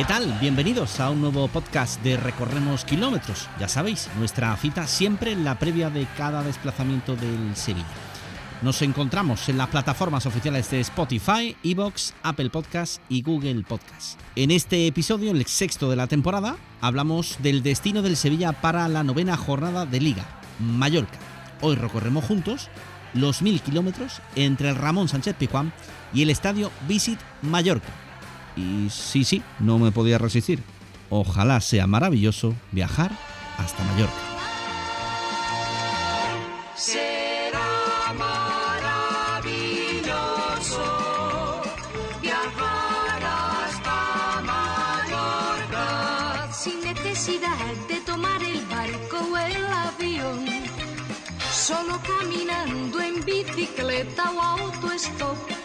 ¿Qué tal? Bienvenidos a un nuevo podcast de Recorremos Kilómetros. Ya sabéis, nuestra cita siempre en la previa de cada desplazamiento del Sevilla. Nos encontramos en las plataformas oficiales de Spotify, Evox, Apple Podcast y Google Podcast. En este episodio, el sexto de la temporada, hablamos del destino del Sevilla para la novena jornada de Liga, Mallorca. Hoy recorremos juntos los mil kilómetros entre el Ramón Sánchez Pizjuán y el estadio Visit Mallorca. Y sí, sí, no me podía resistir. Ojalá sea maravilloso viajar hasta Mallorca. Será maravilloso viajar hasta Mallorca sin necesidad de tomar el barco o el avión. Solo caminando en bicicleta o autostop.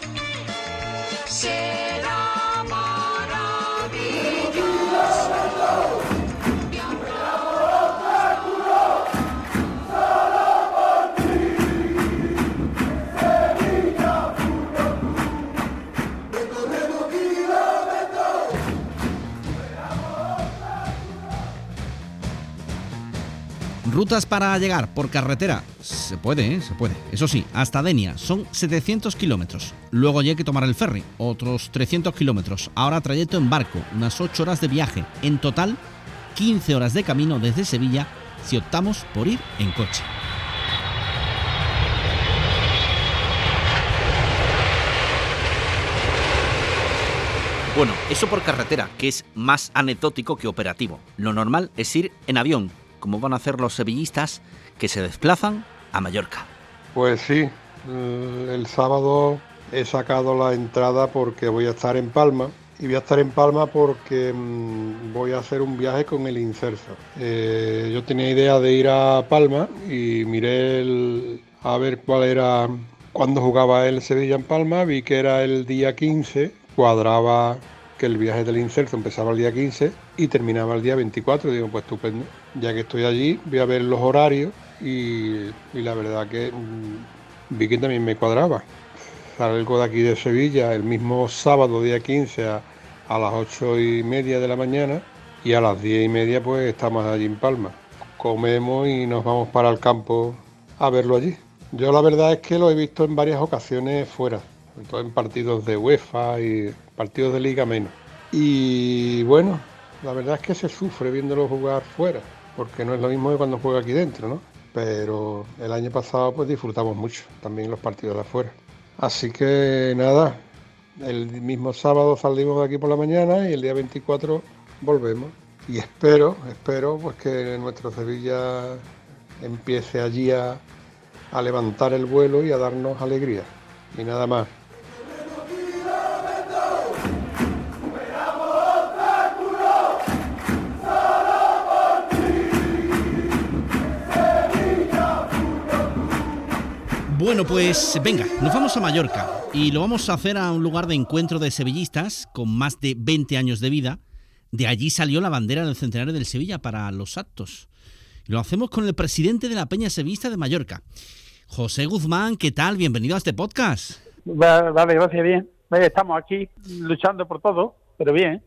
Rutas para llegar por carretera. Se puede, ¿eh? se puede. Eso sí, hasta Denia son 700 kilómetros. Luego ya hay que tomar el ferry, otros 300 kilómetros. Ahora trayecto en barco, unas 8 horas de viaje. En total, 15 horas de camino desde Sevilla si optamos por ir en coche. Bueno, eso por carretera, que es más anecdótico que operativo. Lo normal es ir en avión, como van a hacer los sevillistas que se desplazan a Mallorca. Pues sí, eh, el sábado he sacado la entrada porque voy a estar en Palma y voy a estar en Palma porque mm, voy a hacer un viaje con el Incerso. Eh, yo tenía idea de ir a Palma y miré a ver cuál era, cuándo jugaba el Sevilla en Palma, vi que era el día 15, cuadraba que el viaje del Incerso empezaba el día 15 y terminaba el día 24. Digo, pues estupendo. Ya que estoy allí, voy a ver los horarios y, la verdad que mm, vi que también me cuadraba. Salgo de aquí de Sevilla el mismo sábado, día 15, a, las 8 y media de la mañana y a las 10 y media pues estamos allí en Palma. Comemos y nos vamos para el campo a verlo allí. Yo la verdad es que lo he visto en varias ocasiones fuera, en partidos de UEFA y partidos de liga menos. Y bueno, la verdad es que se sufre viéndolo jugar fuera, porque no es lo mismo que cuando juega aquí dentro, ¿no? Pero el año pasado pues disfrutamos mucho también los partidos de afuera. Así que nada, el mismo sábado salimos de aquí por la mañana y el día 24 volvemos. Y espero, espero pues que nuestro Sevilla empiece allí a, a levantar el vuelo y a darnos alegría. Y nada más. Bueno, pues venga, nos vamos a Mallorca y lo vamos a hacer a un lugar de encuentro de sevillistas con más de 20 años de vida. De allí salió la bandera del centenario del Sevilla para los actos. Lo hacemos con el presidente de la Peña Sevillista de Mallorca, José Guzmán. ¿Qué tal? Bienvenido a este podcast. Va- Vale, gracias, bien. Estamos aquí luchando por todo, pero bien.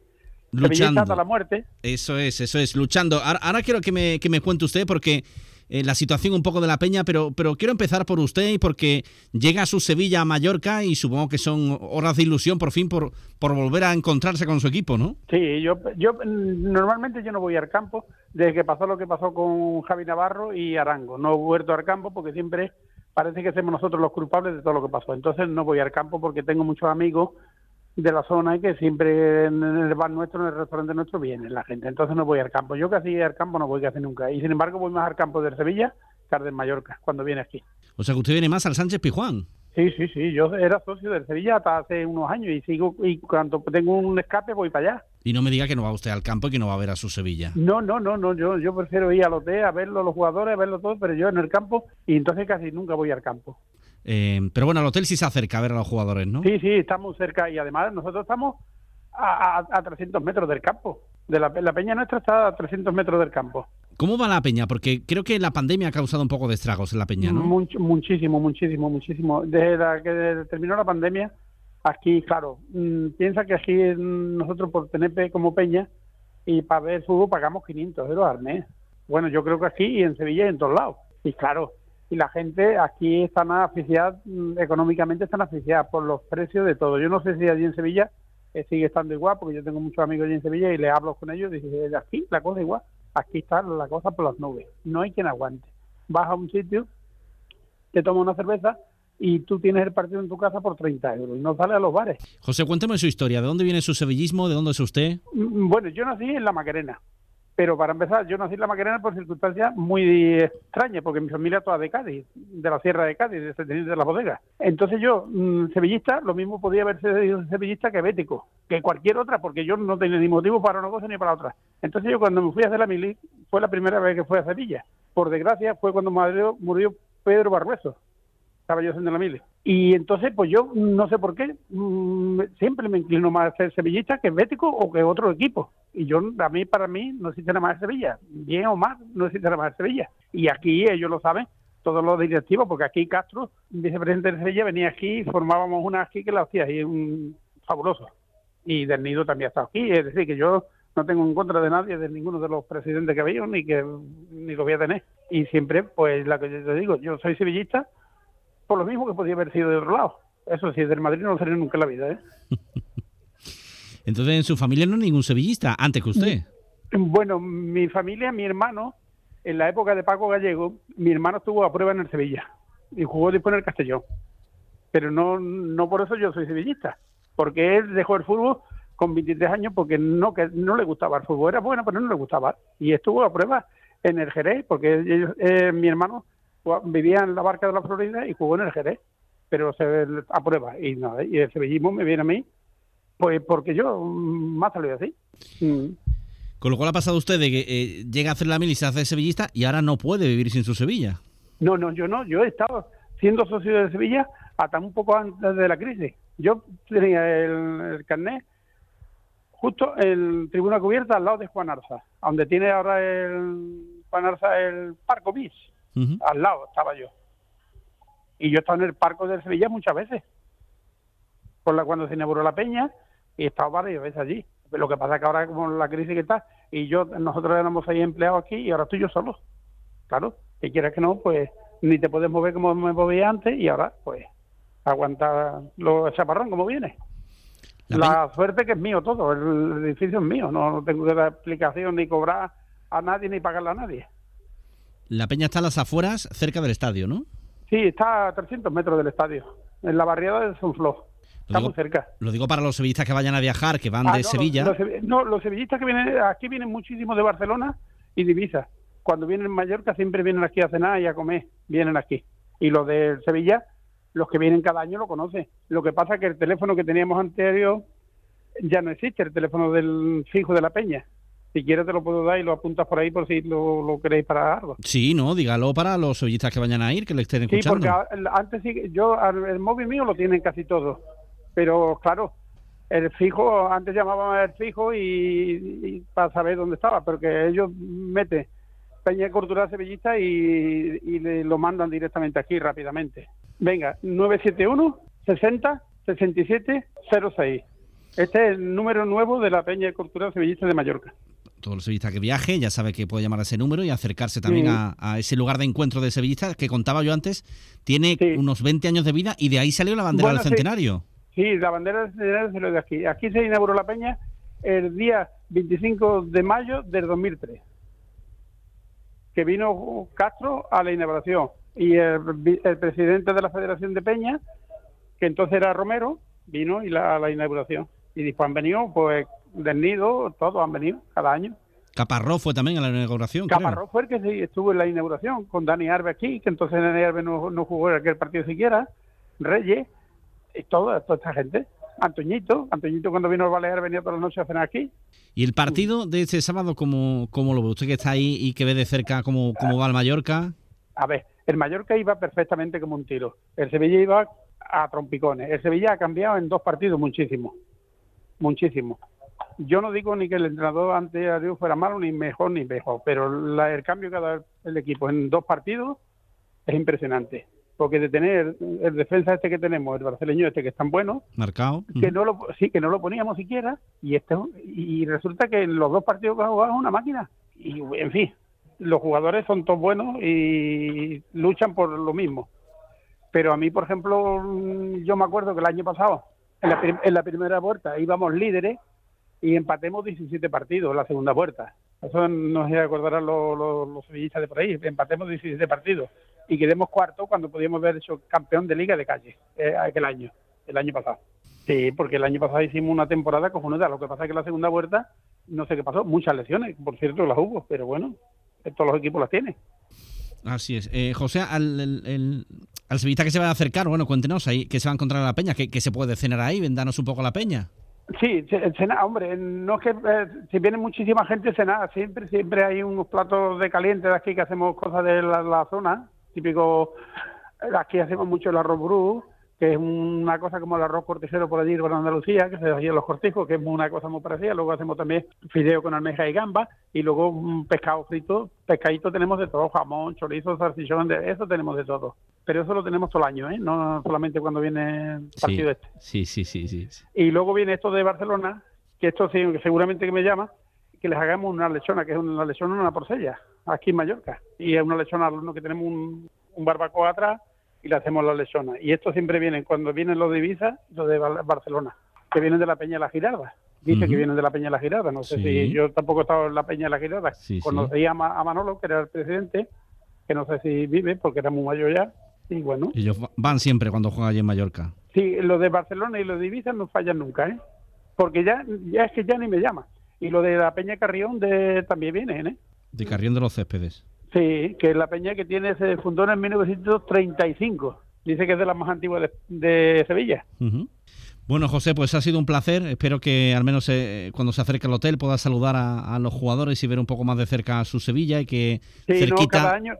Sevillista Luchando. hasta la muerte. Eso es, eso es, luchando. Ahora, ahora quiero que me, que me cuente usted porque eh, la situación un poco de la peña, pero, pero quiero empezar por usted y porque llega a su Sevilla a Mallorca y supongo que son horas de ilusión por fin por, por volver a encontrarse con su equipo, ¿no? Sí, yo, yo mm, normalmente yo no voy al campo desde que pasó lo que pasó con Javi Navarro y Arango. No he vuelto al campo porque siempre parece que somos nosotros los culpables de todo lo que pasó. Entonces no voy al campo porque tengo muchos amigos de la zona y que siempre en el bar nuestro, en el restaurante nuestro, viene la gente. Entonces no voy al campo. Yo casi al campo no voy casi nunca. Y sin embargo voy más al campo de Sevilla que al de Mallorca, cuando viene aquí. O sea que usted viene más al Sánchez Pijuán. Sí, sí, sí. Yo era socio del Sevilla hasta hace unos años y sigo y cuando tengo un escape voy para allá. Y no me diga que no va usted al campo y que no va a ver a su Sevilla. No, no, no, no. Yo, yo prefiero ir al hotel a verlo, los jugadores, a verlo todo, pero yo en el campo y entonces casi nunca voy al campo. Eh, pero bueno, al hotel sí se acerca a ver a los jugadores, ¿no? Sí, sí, estamos cerca y además nosotros estamos a, a, a 300 metros del campo. De la, la peña nuestra está a 300 metros del campo. ¿Cómo va la peña? Porque creo que la pandemia ha causado un poco de estragos en la peña, ¿no? Much- muchísimo, muchísimo, muchísimo. Desde la que terminó la pandemia, aquí, claro, mm, piensa que aquí nosotros por tener como peña y para ver fútbol pagamos 500 euros al mes. Bueno, yo creo que aquí y en Sevilla y en todos lados. Y claro, y la gente aquí están asfixiadas, mm, económicamente están asfixiadas por los precios de todo. Yo no sé si allí en Sevilla eh, sigue estando igual, porque yo tengo muchos amigos allí en Sevilla y les hablo con ellos y dicen, aquí la cosa igual, aquí está la cosa por las nubes. No hay quien aguante. Vas a un sitio te tomas una cerveza y tú tienes el partido en tu casa por 30 euros y no sales a los bares. José, cuénteme su historia. ¿De dónde viene su sevillismo? ¿De dónde es usted? Mm, Bueno, yo nací en La Macarena, pero para empezar, yo nací en La Macarena por circunstancias muy extrañas, porque mi familia toda de Cádiz, de la Sierra de Cádiz, de Teniente de la Bodega. Entonces yo, mm, sevillista, lo mismo podía haber sido sevillista que bético, que cualquier otra, porque yo no tenía ni motivo para una cosa ni para otra. Entonces yo cuando me fui a hacer la mili, fue la primera vez que fui a Sevilla. Por desgracia, fue cuando murió Pedro Barrueso estaba yo haciendo la mili. Y entonces, pues yo no sé por qué, mm, siempre me inclino más a ser sevillista que bético o que otro equipo. Y yo, a mí, para mí, no existe nada más en Sevilla. Bien o mal, no existe nada más en Sevilla. Y aquí ellos lo saben, todos los directivos, porque aquí Castro, vicepresidente de Sevilla, venía aquí formábamos una aquí que la hacía y un fabuloso. Y Del Nido también ha estado aquí. Es decir, que yo no tengo en contra de nadie, de ninguno de los presidentes que veo, ni que ni lo voy a tener. Y siempre, pues, la que yo te digo, yo soy sevillista, por lo mismo que podía haber sido de otro lado. Eso sí, del Madrid no lo sería nunca en la vida, ¿eh? Entonces en su familia no hay ningún sevillista, antes que usted. Bueno, mi familia, mi hermano, en la época de Paco Gallego, mi hermano estuvo a prueba en el Sevilla y jugó después en el Castellón. Pero no, no por eso yo soy sevillista, porque él dejó el fútbol con 23 años porque no que no le gustaba el fútbol. Era bueno, pero no le gustaba. Y estuvo a prueba en el Jerez, porque ellos- eh, mi hermano vivía en la barca de la Florida y jugó en el Jerez, pero se a prueba. Y, no, y el sevillismo me viene a mí, pues porque yo mm, más salió así. Mm. Con lo cual ha pasado usted de que eh, llega a hacer la mil y se hace sevillista y ahora no puede vivir sin su Sevilla. No, no, yo no. Yo he estado siendo socio de Sevilla hasta un poco antes de la crisis. Yo tenía el, el carnet justo en tribuna cubierta al lado de Juan Arza, donde tiene ahora el Juan Arza el Parco Bis. Al lado estaba yo. Y yo he estado en el Parco de Sevilla muchas veces. Por la cuando se inauguró la peña y he estado varias veces allí. Lo que pasa es que ahora como la crisis que está y yo nosotros éramos ahí empleados aquí y ahora estoy yo solo. Claro, que quieras que no, pues ni te puedes mover como me movía antes y ahora pues aguanta los chaparrón como viene. La La, suerte que es mío todo, el edificio es mío, no, no tengo que dar explicación ni cobrar a nadie ni pagarle a nadie. La peña está a las afueras, cerca del estadio, ¿no? Sí, está a 300 metros del estadio, en la barriada de Sonfló. Está digo- muy cerca. Lo digo para los sevillistas que vayan a viajar, que van Ah, de no, Sevilla. Los, no, los sevillistas que vienen aquí vienen muchísimo de Barcelona y de Ibiza. Cuando vienen en Mallorca siempre vienen aquí a cenar y a comer, vienen aquí. Y los de Sevilla, los que vienen cada año lo conocen. Lo que pasa es que el teléfono que teníamos anterior ya no existe, el teléfono del fijo de la peña. Si quieres te lo puedo dar y lo apuntas por ahí por si lo, lo queréis para algo. Sí, no, dígalo para los sevillistas que vayan a ir, que le estén Sí, escuchando. porque a- antes sí, que- yo el móvil mío lo tienen casi todos, pero claro, el fijo, antes llamaban al fijo y, y para saber dónde estaba, porque ellos meten Peña Cultural Sevillista y, y le lo mandan directamente aquí rápidamente. Venga, 971 60 67 06. Este es el número nuevo de la Peña Cultural Sevillista de Mallorca. Todo el sevillista que viaje ya sabe que puede llamar a ese número y acercarse también Sí. a, a ese lugar de encuentro de sevillistas que contaba yo antes. Tiene Sí. unos 20 años de vida y de ahí salió la bandera Bueno, del centenario. Sí, la bandera del centenario se lo de aquí. Aquí se inauguró la peña el día 25 de mayo del 2003, que vino Castro a la inauguración y el, el presidente de la Federación de Peña, que entonces era Romero, vino y la, la inauguración. Y después han venido, pues, del nido, todos han venido, cada año. Caparrós fue también a la inauguración. Caparrós fue el que sí estuvo en la inauguración, con Dani Arbe aquí, que entonces Dani Arbe no, no jugó en aquel partido siquiera, Reyes, y toda, toda esta gente. Antoñito, Antoñito cuando vino al Balear venía todas las noches a cenar aquí. ¿Y el partido de este sábado cómo, cómo lo ve? Usted que está ahí y que ve de cerca cómo, cómo va el Mallorca. A ver, el Mallorca iba perfectamente como un tiro. El Sevilla iba a trompicones. El Sevilla ha cambiado en dos partidos muchísimo. Muchísimo. Yo no digo ni que el entrenador ante a Dios fuera malo, ni mejor, ni mejor, pero la- el cambio que ha dado el equipo en dos partidos es impresionante. Porque de tener el defensa este que tenemos, el brasileño este que es tan bueno, Marcado. que no lo sí que no lo poníamos siquiera y este y resulta que en los dos partidos que ha jugado es una máquina y en fin los jugadores son todos buenos y luchan por lo mismo pero a mí por ejemplo mm, yo me acuerdo que el año pasado en la, en la primera vuelta íbamos líderes y empatemos 17 partidos en la segunda vuelta eso no se acordarán los, los, los de por ahí empatemos 17 partidos y quedemos cuarto cuando podíamos haber hecho campeón de liga de calle eh, aquel año el año pasado Sí, porque el año pasado hicimos una temporada cojonuda. Lo que pasa es que la segunda vuelta, no sé qué pasó, muchas lesiones. Por cierto, las hubo, pero bueno, todos los equipos las tienen. Así es. Eh, José, al, el- el- al sevillista que se va a acercar, bueno, cuéntenos ahí que se va a encontrar en la peña, que se puede cenar ahí, vendanos un poco la peña. Sí, ce- cena, hombre, no es que eh, si viene muchísima gente cena, siempre siempre hay unos platos de caliente de aquí que hacemos cosas de la, la zona, típico, aquí hacemos mucho el arroz brú, que es una cosa como el arroz cortijero por allí por Andalucía, que se hacía en los cortijos, que es una cosa muy parecida, luego hacemos también fideo con almeja y gamba, y luego un pescado frito, pescadito tenemos de todo, jamón, chorizo, salchichón, de eso tenemos de todo. Pero eso lo tenemos todo el año, ¿eh? no solamente cuando viene el Sí, partido este. sí, sí, sí, sí. sí. Y luego viene esto de Barcelona, que esto sí, que seguramente que me llama, que les hagamos una lechona, que es una lechona una porcella, aquí en Mallorca. Y es una lechona al horno que tenemos un, un barbacoa atrás y le hacemos la lechona. Y esto siempre vienen, cuando vienen los de Ibiza, los de Bar- Barcelona, que vienen de la Peña de la Girarda. Dice que vienen de la Peña de la Girarda. No sé Sí. si yo tampoco he estado en la Peña de la Girarda. Sí, sí. Conocí a, Ma- a Manolo, que era el presidente, que no sé si vive porque era muy mayor ya. Y bueno, Ellos va- van siempre cuando juegan allí en Mallorca. Sí, los de Barcelona y los de Ibiza no fallan nunca, ¿eh? Porque ya, ya es que ya ni me llama. Y lo de la Peña Carrión de, también viene, ¿eh? De Carrión de los Céspedes. Sí, que es la peña que tiene se fundó en 1935. Dice que es de las más antiguas de, de Sevilla. Bueno, José, pues ha sido un placer. Espero que al menos eh, cuando se acerque al hotel pueda saludar a, a los jugadores y ver un poco más de cerca a su Sevilla y que Sí, no, cerquita. cada año.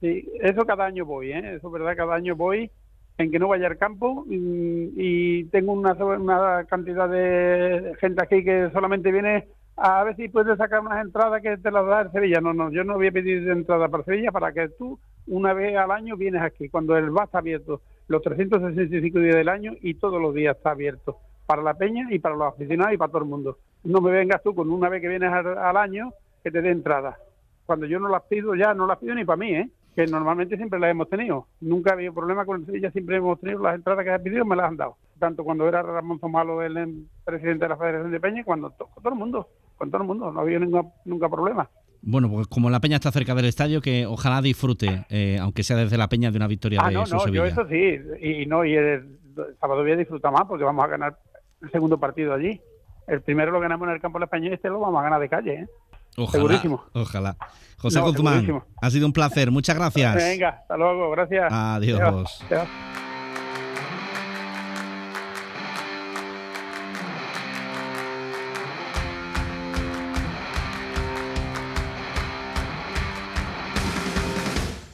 Sí, eso cada año voy, ¿eh? Eso es verdad, cada año voy en que no vaya al campo y, y tengo una, una cantidad de gente aquí que solamente viene a ver si puedes sacar unas entradas que te las da el Sevilla. No, no, yo no voy a pedir entrada para Sevilla para que tú una vez al año vienes aquí, cuando el bar está abierto los 365 días del año y todos los días está abierto para la peña y para los aficionados y para todo el mundo. No me vengas tú con una vez que vienes al, al año que te dé entrada. Cuando yo no las pido ya, no las pido ni para mí, ¿eh? que normalmente siempre las hemos tenido. Nunca ha habido problema con el Sevilla, siempre hemos tenido las entradas que has pedido, me las han dado. Tanto cuando era Ramón Zomalo el presidente de la Federación de Peña, cuando to- con todo el mundo, con todo el mundo, no ha habido nunca, nunca problema. Bueno, pues como la Peña está cerca del estadio, que ojalá disfrute, eh, aunque sea desde la Peña, de una victoria Ah, de no, su no, Sevilla. yo eso sí, y, y no, y el, el sábado voy a disfrutar más porque vamos a ganar el segundo partido allí. El primero lo ganamos en el campo de la España y este lo vamos a ganar de calle, ¿eh? Ojalá, segurísimo. Ojalá. José No, Guzmán, segurísimo. ha sido un placer. Muchas gracias. Venga, hasta luego, gracias. Adiós. Adiós. Adiós.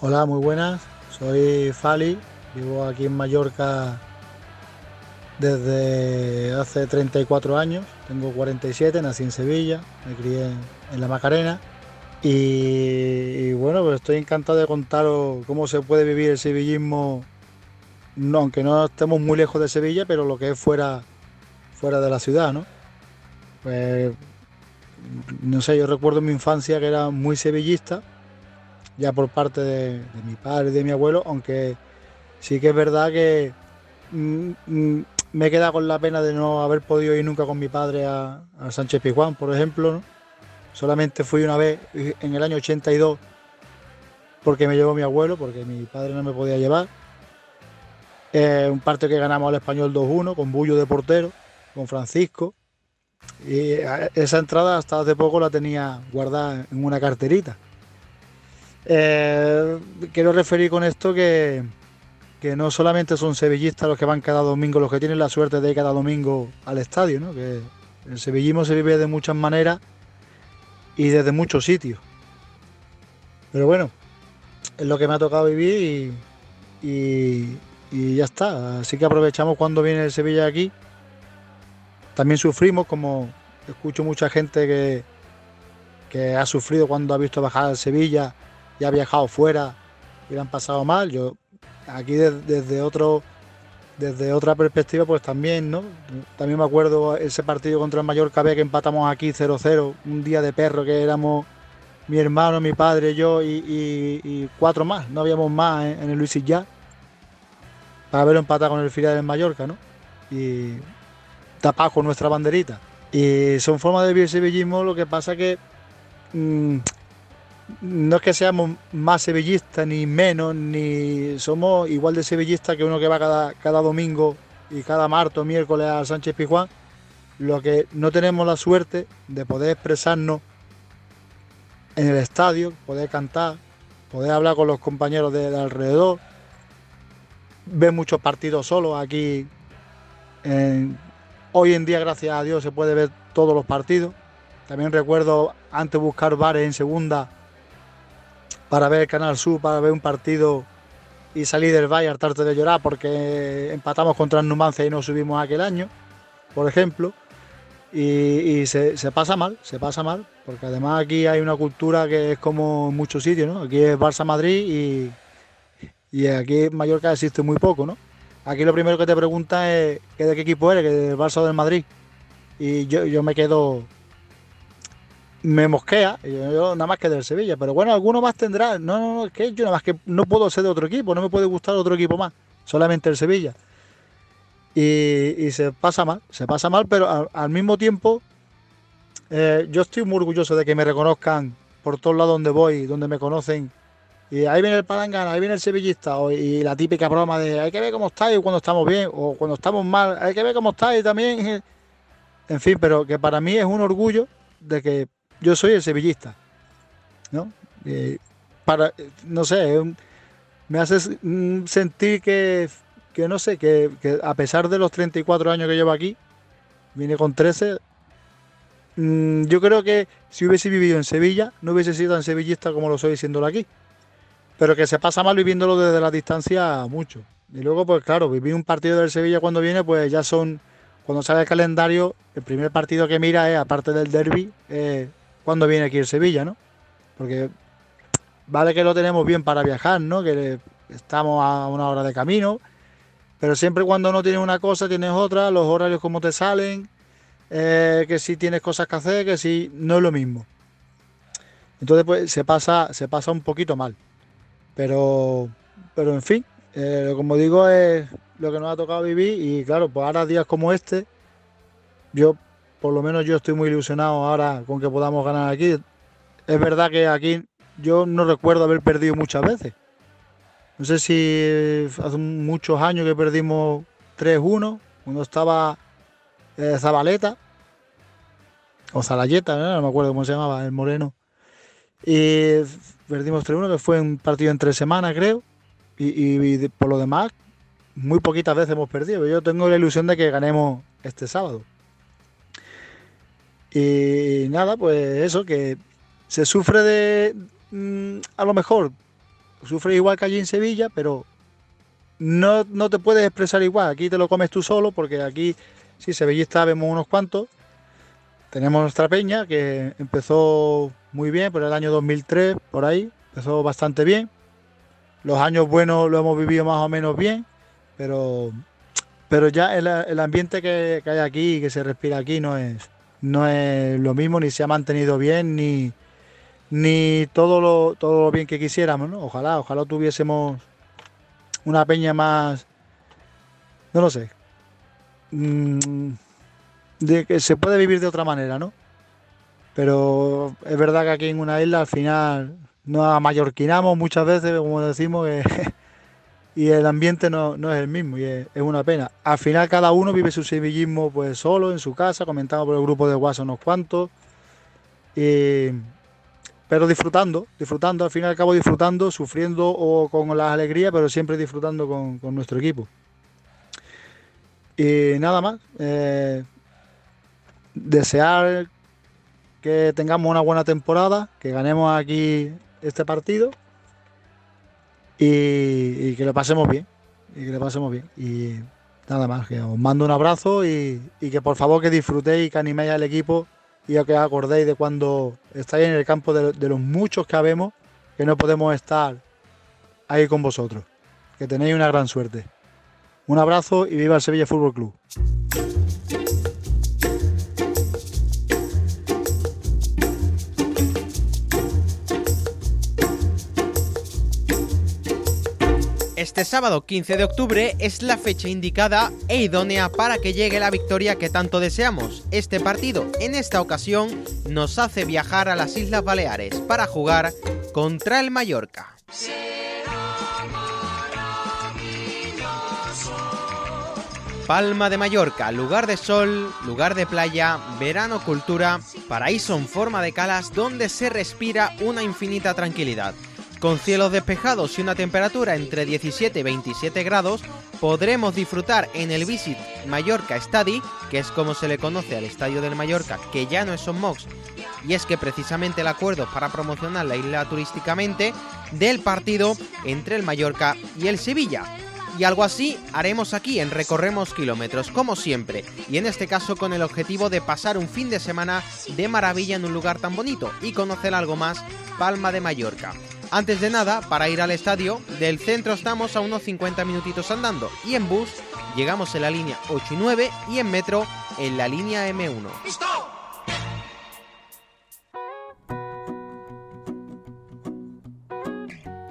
Hola, muy buenas. Soy Fali, vivo aquí en Mallorca desde hace 34 años. Tengo 47, nací en Sevilla, me crié en la Macarena. Y, bueno, pues estoy encantado de contaros cómo se puede vivir el sevillismo, no, aunque no estemos muy lejos de Sevilla, pero lo que es fuera, fuera de la ciudad, ¿no? Pues, no sé, yo recuerdo mi infancia que era muy sevillista, ya por parte de, mi padre y de mi abuelo, aunque sí que es verdad que mm, mm, me he quedado con la pena de no haber podido ir nunca con mi padre a, Sánchez Pizjuán, por ejemplo. Solamente fui una vez en el año 82 porque me llevó mi abuelo, porque mi padre no me podía llevar. Eh, un partido que ganamos al español 2-1 con Bullo de portero, con Francisco. Y eh, esa entrada hasta hace poco la tenía guardada en una carterita. Eh, quiero referir con esto que, que no solamente son sevillistas los que van cada domingo, los que tienen la suerte de ir cada domingo al estadio, ¿no? que el sevillismo se vive de muchas maneras y desde muchos sitios. Pero bueno, es lo que me ha tocado vivir y, y- ya está. Así que aprovechamos cuando viene el Sevilla aquí. También sufrimos, como escucho mucha gente que, que ha sufrido cuando ha visto bajar al Sevilla y ha viajado fuera y le han pasado mal. Yo aquí de- desde otro desde otra perspectiva, pues también, ¿no? También me acuerdo ese partido contra el Mallorca B que empatamos aquí 0-0, un día de perro que éramos mi hermano, mi padre, yo y, y- y cuatro más, no habíamos más en, el Luis ya para haberlo empatado con el filial del Mallorca, ¿no? Y tapado con nuestra banderita. Y son formas de vivir lo que pasa que mm, no es que seamos más sevillistas ni menos, ni somos igual de sevillistas que uno que va cada, cada domingo y cada martes o miércoles al Sánchez Pizjuán. Lo que no tenemos la suerte de poder expresarnos en el estadio, poder cantar, poder hablar con los compañeros de, de alrededor, ver muchos partidos solos aquí. hoy en día, gracias a Dios, se puede ver todos los partidos. También recuerdo antes buscar bares en segunda para ver el Canal Sur, para ver un partido y salir del valle hartarte de llorar porque empatamos contra el Numancia y no subimos aquel año, por ejemplo. Y, se, pasa mal, se pasa mal, porque además aquí hay una cultura que es como en muchos sitios, ¿no? Aquí es Barça-Madrid y, y aquí en Mallorca existe muy poco, ¿no? Aquí lo primero que te preguntan es de qué equipo eres, que del Barça o del Madrid. Y yo, yo me quedo, me mosquea, yo, yo nada más que del Sevilla, pero bueno, alguno más tendrá. No, no, no, es que yo nada más que no puedo ser de otro equipo, no me puede gustar otro equipo más, solamente el Sevilla. Y, y se pasa mal, se pasa mal, pero al, al mismo tiempo eh, yo estoy muy orgulloso de que me reconozcan por todos lados donde voy, donde me conocen. Y ahí viene el palangana, ahí viene el sevillista, o- y la típica broma de hay que ver cómo estáis cuando estamos bien, o cuando estamos mal, hay que ver cómo estáis también. En fin, pero que para mí es un orgullo de que yo soy el sevillista. ¿no? Eh, para, no sé, me hace sentir que, que no sé, que, que a pesar de los 34 años que llevo aquí, vine con 13, mm, yo creo que si hubiese vivido en Sevilla, no hubiese sido tan sevillista como lo soy siéndolo aquí. Pero que se pasa mal viviéndolo desde la distancia mucho. Y luego, pues claro, vivir un partido del Sevilla cuando viene, pues ya son, cuando sale el calendario, el primer partido que mira es, aparte del derby, cuando viene aquí el Sevilla, ¿no? Porque vale que lo tenemos bien para viajar, ¿no? Que estamos a una hora de camino, pero siempre cuando no tienes una cosa, tienes otra, los horarios como te salen, eh, que si tienes cosas que hacer, que si no es lo mismo. Entonces, pues se pasa, se pasa un poquito mal. Pero, pero en fin, eh, como digo, es lo que nos ha tocado vivir y claro, pues ahora días como este, yo, por lo menos yo estoy muy ilusionado ahora con que podamos ganar aquí. Es verdad que aquí yo no recuerdo haber perdido muchas veces. No sé si hace muchos años que perdimos 3-1, cuando estaba eh, Zabaleta, o Zalayeta, ¿no? me acuerdo cómo se llamaba, el moreno. Y perdimos 3-1, que fue un partido en tres semanas, creo. Y, por lo demás, muy poquitas veces hemos perdido. Yo tengo la ilusión de que ganemos este sábado. Y nada, pues eso, que se sufre de, mm, a lo mejor, sufre igual que allí en Sevilla, pero no, no te puedes expresar igual. Aquí te lo comes tú solo, porque aquí, sí, sevillista vemos unos cuantos. Tenemos nuestra peña, que empezó muy bien, por el año 2003, por ahí, empezó bastante bien. Los años buenos lo hemos vivido más o menos bien, pero, pero ya el, el ambiente que, que hay aquí, que se respira aquí, no es, no es lo mismo, ni se ha mantenido bien, ni, ni todo lo, todo lo bien que quisiéramos, ¿no? Ojalá, ojalá tuviésemos una peña más, no lo sé, mm, de que se puede vivir de otra manera, ¿no? Pero es verdad que aquí en una isla al final nos amallorquinamos muchas veces, como decimos, y el ambiente no, no es el mismo y es, una pena. Al final cada uno vive su sevillismo pues solo, en su casa, comentamos por el grupo de WhatsApp unos cuantos, pero disfrutando, disfrutando, al fin y al disfrutando, sufriendo o con las alegrías, pero siempre disfrutando con, con nuestro equipo. Y nada más, eh, desear que tengamos una buena temporada, que ganemos aquí este partido y, que lo pasemos bien. Y que lo pasemos bien. Y nada más, que os mando un abrazo y, y que por favor que disfrutéis y que animéis al equipo y que os acordéis de cuando estáis en el campo de, de los muchos que habemos, que no podemos estar ahí con vosotros. Que tenéis una gran suerte. Un abrazo y viva el Sevilla Fútbol Club. Este sábado 15 de octubre es la fecha indicada e idónea para que llegue la victoria que tanto deseamos. Este partido, en esta ocasión, nos hace viajar a las Islas Baleares para jugar contra el Mallorca. Palma de Mallorca, lugar de sol, lugar de playa, verano cultura, paraíso en forma de calas donde se respira una infinita tranquilidad. Con cielos despejados y una temperatura entre 17 y 27 grados, podremos disfrutar en el Visit Mallorca Stadi, que es como se le conoce al estadio del Mallorca, que ya no es Son Mox, y es que precisamente el acuerdo para promocionar la isla turísticamente del partido entre el Mallorca y el Sevilla. Y algo así haremos aquí en Recorremos Kilómetros, como siempre, y en este caso con el objetivo de pasar un fin de semana de maravilla en un lugar tan bonito y conocer algo más Palma de Mallorca. Antes de nada, para ir al estadio, del centro estamos a unos 50 minutitos andando y en bus llegamos en la línea 8 y 9 y en metro en la línea M1.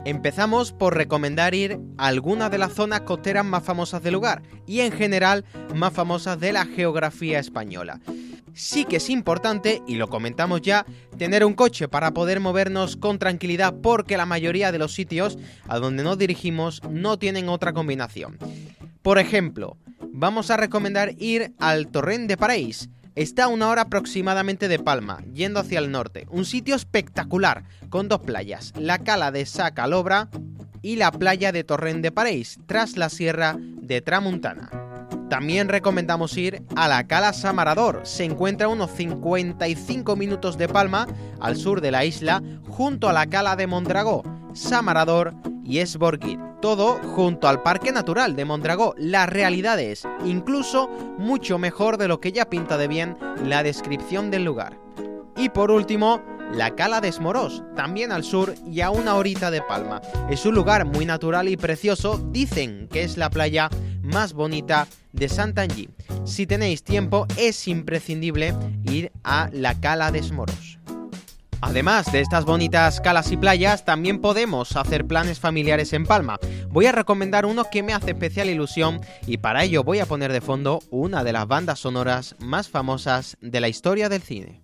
Empezamos por recomendar ir a alguna de las zonas costeras más famosas del lugar y en general más famosas de la geografía española. Sí que es importante, y lo comentamos ya, tener un coche para poder movernos con tranquilidad porque la mayoría de los sitios a donde nos dirigimos no tienen otra combinación. Por ejemplo, vamos a recomendar ir al Torrent de Paraís. Está a una hora aproximadamente de Palma, yendo hacia el norte. Un sitio espectacular, con dos playas, la cala de Sacalobra y la playa de Torrent de Paraís, tras la sierra de Tramuntana. También recomendamos ir a la Cala Samarador. Se encuentra a unos 55 minutos de Palma, al sur de la isla, junto a la Cala de Mondragó, Samarador y Esborguir. Todo junto al Parque Natural de Mondragó. La realidad es incluso mucho mejor de lo que ya pinta de bien la descripción del lugar. Y por último, la Cala de Esmorós, también al sur y a una horita de Palma. Es un lugar muy natural y precioso, dicen que es la playa más bonita de Santangí. Si tenéis tiempo, es imprescindible ir a la Cala de Esmorós. Además de estas bonitas calas y playas, también podemos hacer planes familiares en Palma. Voy a recomendar uno que me hace especial ilusión y para ello voy a poner de fondo una de las bandas sonoras más famosas de la historia del cine.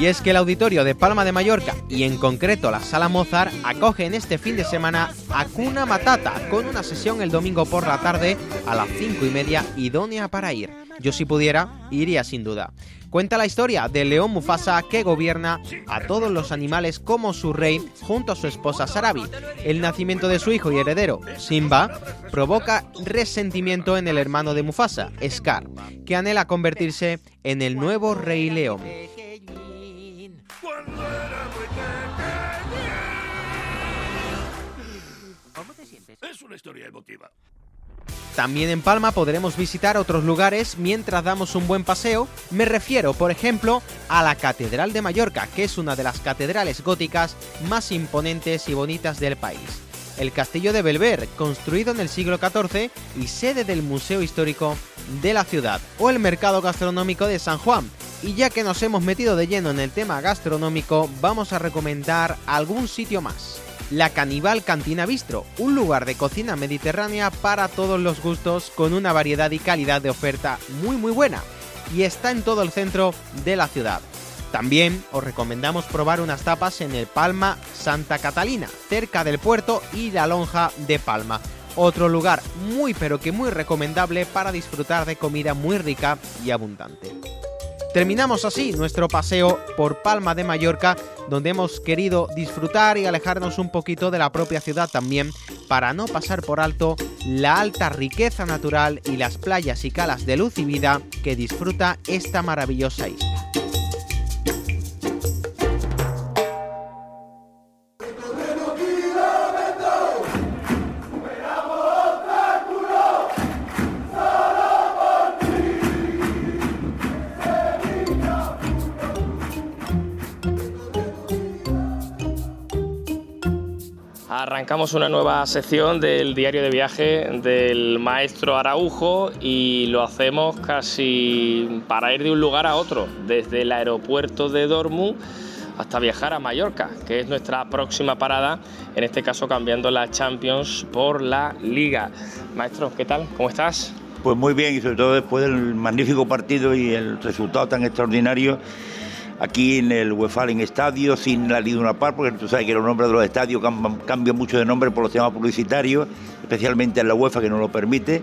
Y es que el auditorio de Palma de Mallorca y en concreto la Sala Mozart acogen este fin de semana Hakuna Matata con una sesión el domingo por la tarde a las 5 y media idónea para ir. Yo si pudiera, iría sin duda. Cuenta la historia del león Mufasa que gobierna a todos los animales como su rey junto a su esposa Sarabi. El nacimiento de su hijo y heredero, Simba, provoca resentimiento en el hermano de Mufasa, Scar, que anhela convertirse en el nuevo rey león. Una historia emotiva. También en Palma podremos visitar otros lugares mientras damos un buen paseo. Me refiero, por ejemplo, a la Catedral de Mallorca, que es una de las catedrales góticas más imponentes y bonitas del país. El Castillo de Belver, construido en el siglo XIV y sede del Museo Histórico de la ciudad. O el Mercado Gastronómico de San Juan. Y ya que nos hemos metido de lleno en el tema gastronómico, vamos a recomendar algún sitio más. La Canibal Cantina Bistro, un lugar de cocina mediterránea para todos los gustos con una variedad y calidad de oferta muy muy buena y está en todo el centro de la ciudad. También os recomendamos probar unas tapas en el Palma Santa Catalina, cerca del puerto y la lonja de Palma. Otro lugar muy pero que muy recomendable para disfrutar de comida muy rica y abundante. Terminamos así nuestro paseo por Palma de Mallorca, donde hemos querido disfrutar y alejarnos un poquito de la propia ciudad también, para no pasar por alto la alta riqueza natural y las playas y calas de luz y vida que disfruta esta maravillosa isla. Arrancamos una nueva sección del diario de viaje del maestro Araujo y lo hacemos casi para ir de un lugar a otro, desde el aeropuerto de Dortmund hasta viajar a Mallorca, que es nuestra próxima parada, en este caso cambiando la Champions por la Liga. Maestro, ¿qué tal? ¿Cómo estás? Pues muy bien y sobre todo después del magnífico partido y el resultado tan extraordinario aquí en el Westfalen Estadio, sin la Liduna Par, porque tú sabes que los nombres de los estadios cambian, mucho de nombre por los temas publicitarios, especialmente en la UEFA que no lo permite,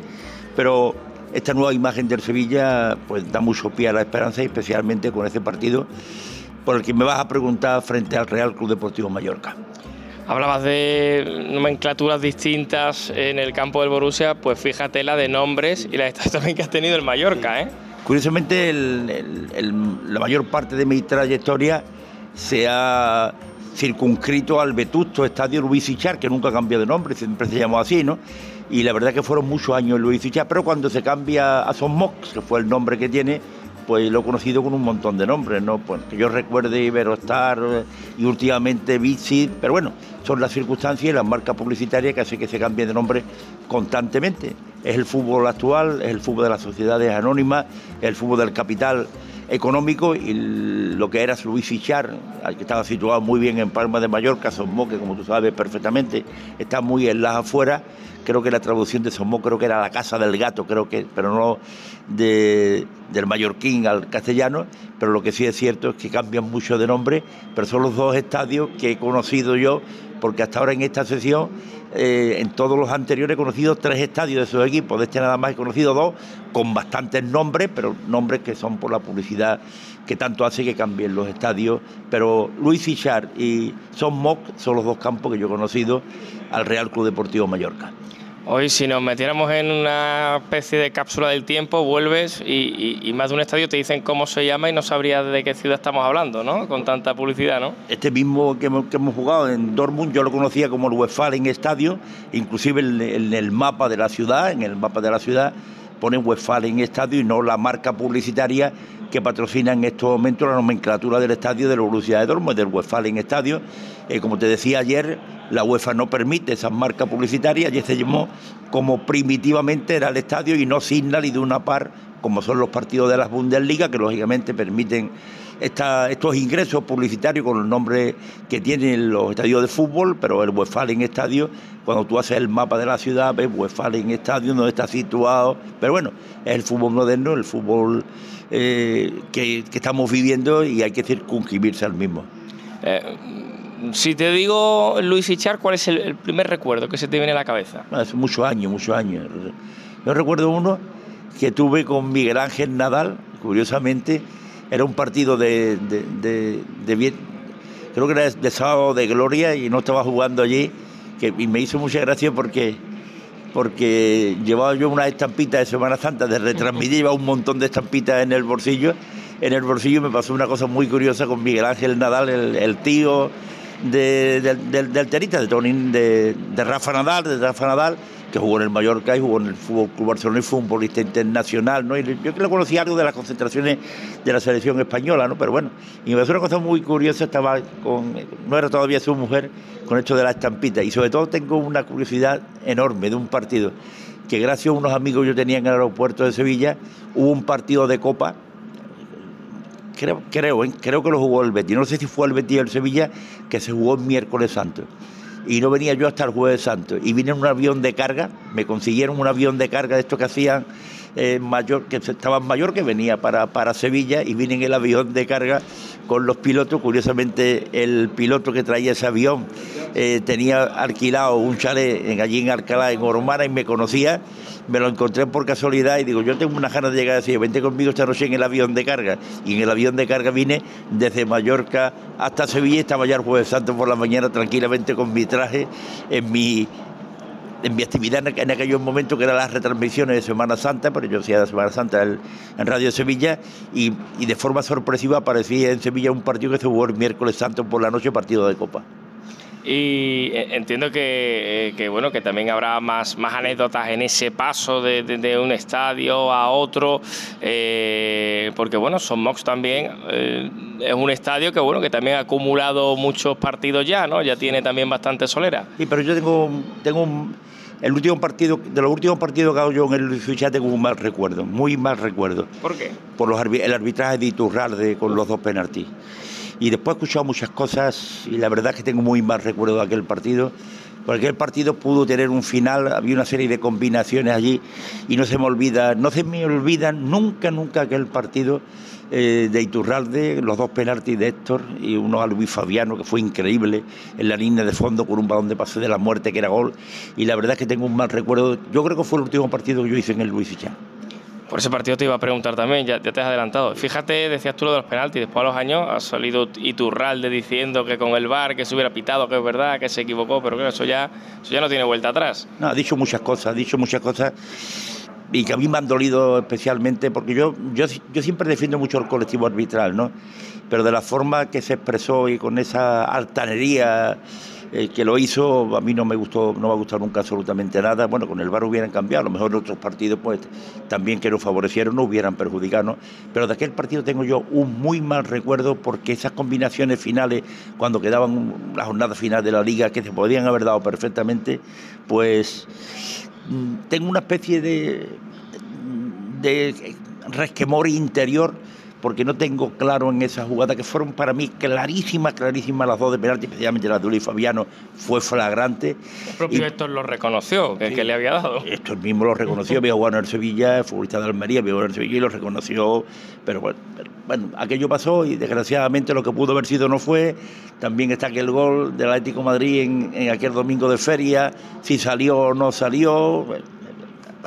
pero esta nueva imagen del Sevilla pues da mucho pie a la esperanza, especialmente con este partido por el que me vas a preguntar frente al Real Club Deportivo Mallorca. Hablabas de nomenclaturas distintas en el campo del Borussia, pues fíjate la de nombres y la también que has tenido el Mallorca, ¿eh? Curiosamente, la mayor parte de mi trayectoria se ha circunscrito al vetusto Estadio Luis Ichar, que nunca cambió de nombre, siempre se llamó así, ¿no? Y la verdad que fueron muchos años Luis Ichar, pero cuando se cambia a Son Mox, que fue el nombre que tiene, pues lo he conocido con un montón de nombres, ¿no? Pues que yo recuerde Iberostar y últimamente Bici, pero bueno, son las circunstancias y las marcas publicitarias que hacen que se cambie de nombre constantemente. Es el fútbol actual, es el fútbol de las sociedades anónimas, es el fútbol del capital económico y lo que era Luis Fichar, que estaba situado muy bien en Palma de Mallorca, Sommo, que como tú sabes perfectamente está muy en las afueras, creo que la traducción de Sommo creo que era la casa del gato, creo que, pero no del mallorquín al castellano, pero lo que sí es cierto es que cambian mucho de nombre, pero son los dos estadios que he conocido yo, porque hasta ahora en esta sesión eh, en todos los anteriores he conocido tres estadios de esos equipos, de este nada más he conocido dos, con bastantes nombres, pero nombres que son por la publicidad que tanto hace que cambien los estadios. Pero Luis Fichar y Son Mock son los dos campos que yo he conocido al Real Club Deportivo Mallorca. Hoy si nos metiéramos en una especie de cápsula del tiempo, vuelves y, más de un estadio te dicen cómo se llama y no sabrías de qué ciudad estamos hablando, ¿no? Con tanta publicidad, ¿no? Este mismo que hemos, jugado en Dortmund, yo lo conocía como el Westfalen Estadio, inclusive en, el mapa de la ciudad, en el mapa de la ciudad pone Westfalen Estadio y no la marca publicitaria que patrocina en estos momentos la nomenclatura del estadio de la Borussia de Dortmund, del Westfalen Estadio. Eh, como te decía ayer, la UEFA no permite esas marcas publicitarias y se llamó como primitivamente era el estadio y no Signal y de una par, como son los partidos de las Bundesliga, que lógicamente permiten estos ingresos publicitarios con el nombre que tienen los estadios de fútbol, pero el Westfalen Estadio, cuando tú haces el mapa de la ciudad, ves Westfalen Estadio, donde está situado, pero bueno, es el fútbol moderno, el fútbol eh, que, estamos viviendo y hay que circunscribirse al mismo. Eh, si te digo Luis Ichar, ¿cuál es el, primer recuerdo que se te viene a la cabeza? Hace muchos años, muchos años. Yo recuerdo uno que tuve con Miguel Ángel Nadal, curiosamente, era un partido de, bien, creo que era de sábado de gloria y no estaba jugando allí, que, y me hizo mucha gracia porque porque llevaba yo una estampita de Semana Santa de retransmitir, llevaba un montón de estampitas en el bolsillo. En el bolsillo me pasó una cosa muy curiosa con Miguel Ángel Nadal, el tío del, del tenista, de, Tony, de, de, Rafa Nadal, de Rafa Nadal, que jugó en el Mallorca y jugó en el Fútbol Club Barcelona y fue un futbolista internacional, ¿no? Yo que lo conocí algo de las concentraciones de la selección española, ¿no? Pero bueno, y me pasó una cosa muy curiosa, estaba con, no era todavía su mujer, con esto de la estampita, y sobre todo tengo una curiosidad enorme de un partido, que gracias a unos amigos que yo tenía en el aeropuerto de Sevilla, hubo un partido de Copa creo, creo, ¿eh? creo que lo jugó el Betis. No sé si fue el Betis o el Sevilla, que se jugó el miércoles santo. Y no venía yo hasta el jueves santo. Y vine en un avión de carga, me consiguieron un avión de carga de estos que hacían eh, mayor, que estaba en mayor, que venía para, para Sevilla, y vine en el avión de carga con los pilotos. Curiosamente, el piloto que traía ese avión eh, tenía alquilado un chalet en, allí en Alcalá, en Oromara, y me conocía. Me lo encontré por casualidad y digo, yo tengo unas ganas de llegar así, vente conmigo esta noche en el avión de carga. Y en el avión de carga vine desde Mallorca hasta Sevilla estaba ya el jueves santo por la mañana tranquilamente con mi traje en mi en mi actividad en, aquellos momentos que eran las retransmisiones de Semana Santa, pero yo hacía Semana Santa en Radio Sevilla y, y de forma sorpresiva aparecía en Sevilla un partido que se jugó el miércoles santo por la noche, partido de Copa. Y eh, entiendo que, eh, que, bueno que también habrá más, más anécdotas en ese paso de, de- de un estadio a otro, eh, porque bueno, Son Mox también eh, es un estadio que bueno que también ha acumulado muchos partidos ya, ¿no? Ya tiene también bastante solera. Sí, pero yo tengo, tengo un- el último partido, de los últimos partidos que hago yo en el Suiza tengo un mal recuerdo, muy mal recuerdo. ¿Por qué? por los el arbitraje de Iturralde con los dos penaltis. Y después he escuchado muchas cosas y la verdad es que tengo muy mal recuerdo de aquel partido. Porque aquel partido pudo tener un final, había una serie de combinaciones allí y no se me olvida, no se me olvida nunca, nunca aquel partido eh, de Iturralde, los dos penaltis de Héctor y uno a Luis Fabiano, que fue increíble en la línea de fondo con un balón de pase de la muerte que era gol. Y la verdad es que tengo un mal recuerdo. Yo creo que fue el último partido que yo hice en el Luis Ichán. Por ese partido te iba a preguntar también, ya, te has adelantado. Fíjate, decías tú lo de los penaltis, después a los años ha salido Iturralde diciendo que con el VAR que se hubiera pitado, que es verdad, que se equivocó, pero claro, eso ya, eso ya no tiene vuelta atrás. No, ha dicho muchas cosas, ha dicho muchas cosas y que a mí me han dolido especialmente porque yo, yo, yo siempre defiendo mucho el colectivo arbitral, ¿no? Pero de la forma que se expresó y con esa altanería eh, que lo hizo, a mí no me gustó, no me ha gustado nunca absolutamente nada. Bueno, con el VAR hubieran cambiado, a lo mejor otros partidos pues también que nos favorecieron no hubieran perjudicado. Pero de aquel partido tengo yo un muy mal recuerdo porque esas combinaciones finales, cuando quedaban la jornada final de la liga, que se podían haber dado perfectamente, pues mm, tengo una especie de, de resquemor interior porque no tengo claro en esa jugada que fueron para mí clarísimas, clarísimas las dos de penalti, especialmente la de Luis Fabiano, fue flagrante. El propio Héctor lo reconoció, que, que le había dado. Héctor mismo lo reconoció, había jugado en el Sevilla, futbolista de Almería, había jugado en el Sevilla y lo reconoció, pero bueno, pero, bueno, aquello pasó y desgraciadamente lo que pudo haber sido no fue. También está aquel gol del Atlético de Madrid en, en aquel domingo de feria, si salió o no salió. Bueno,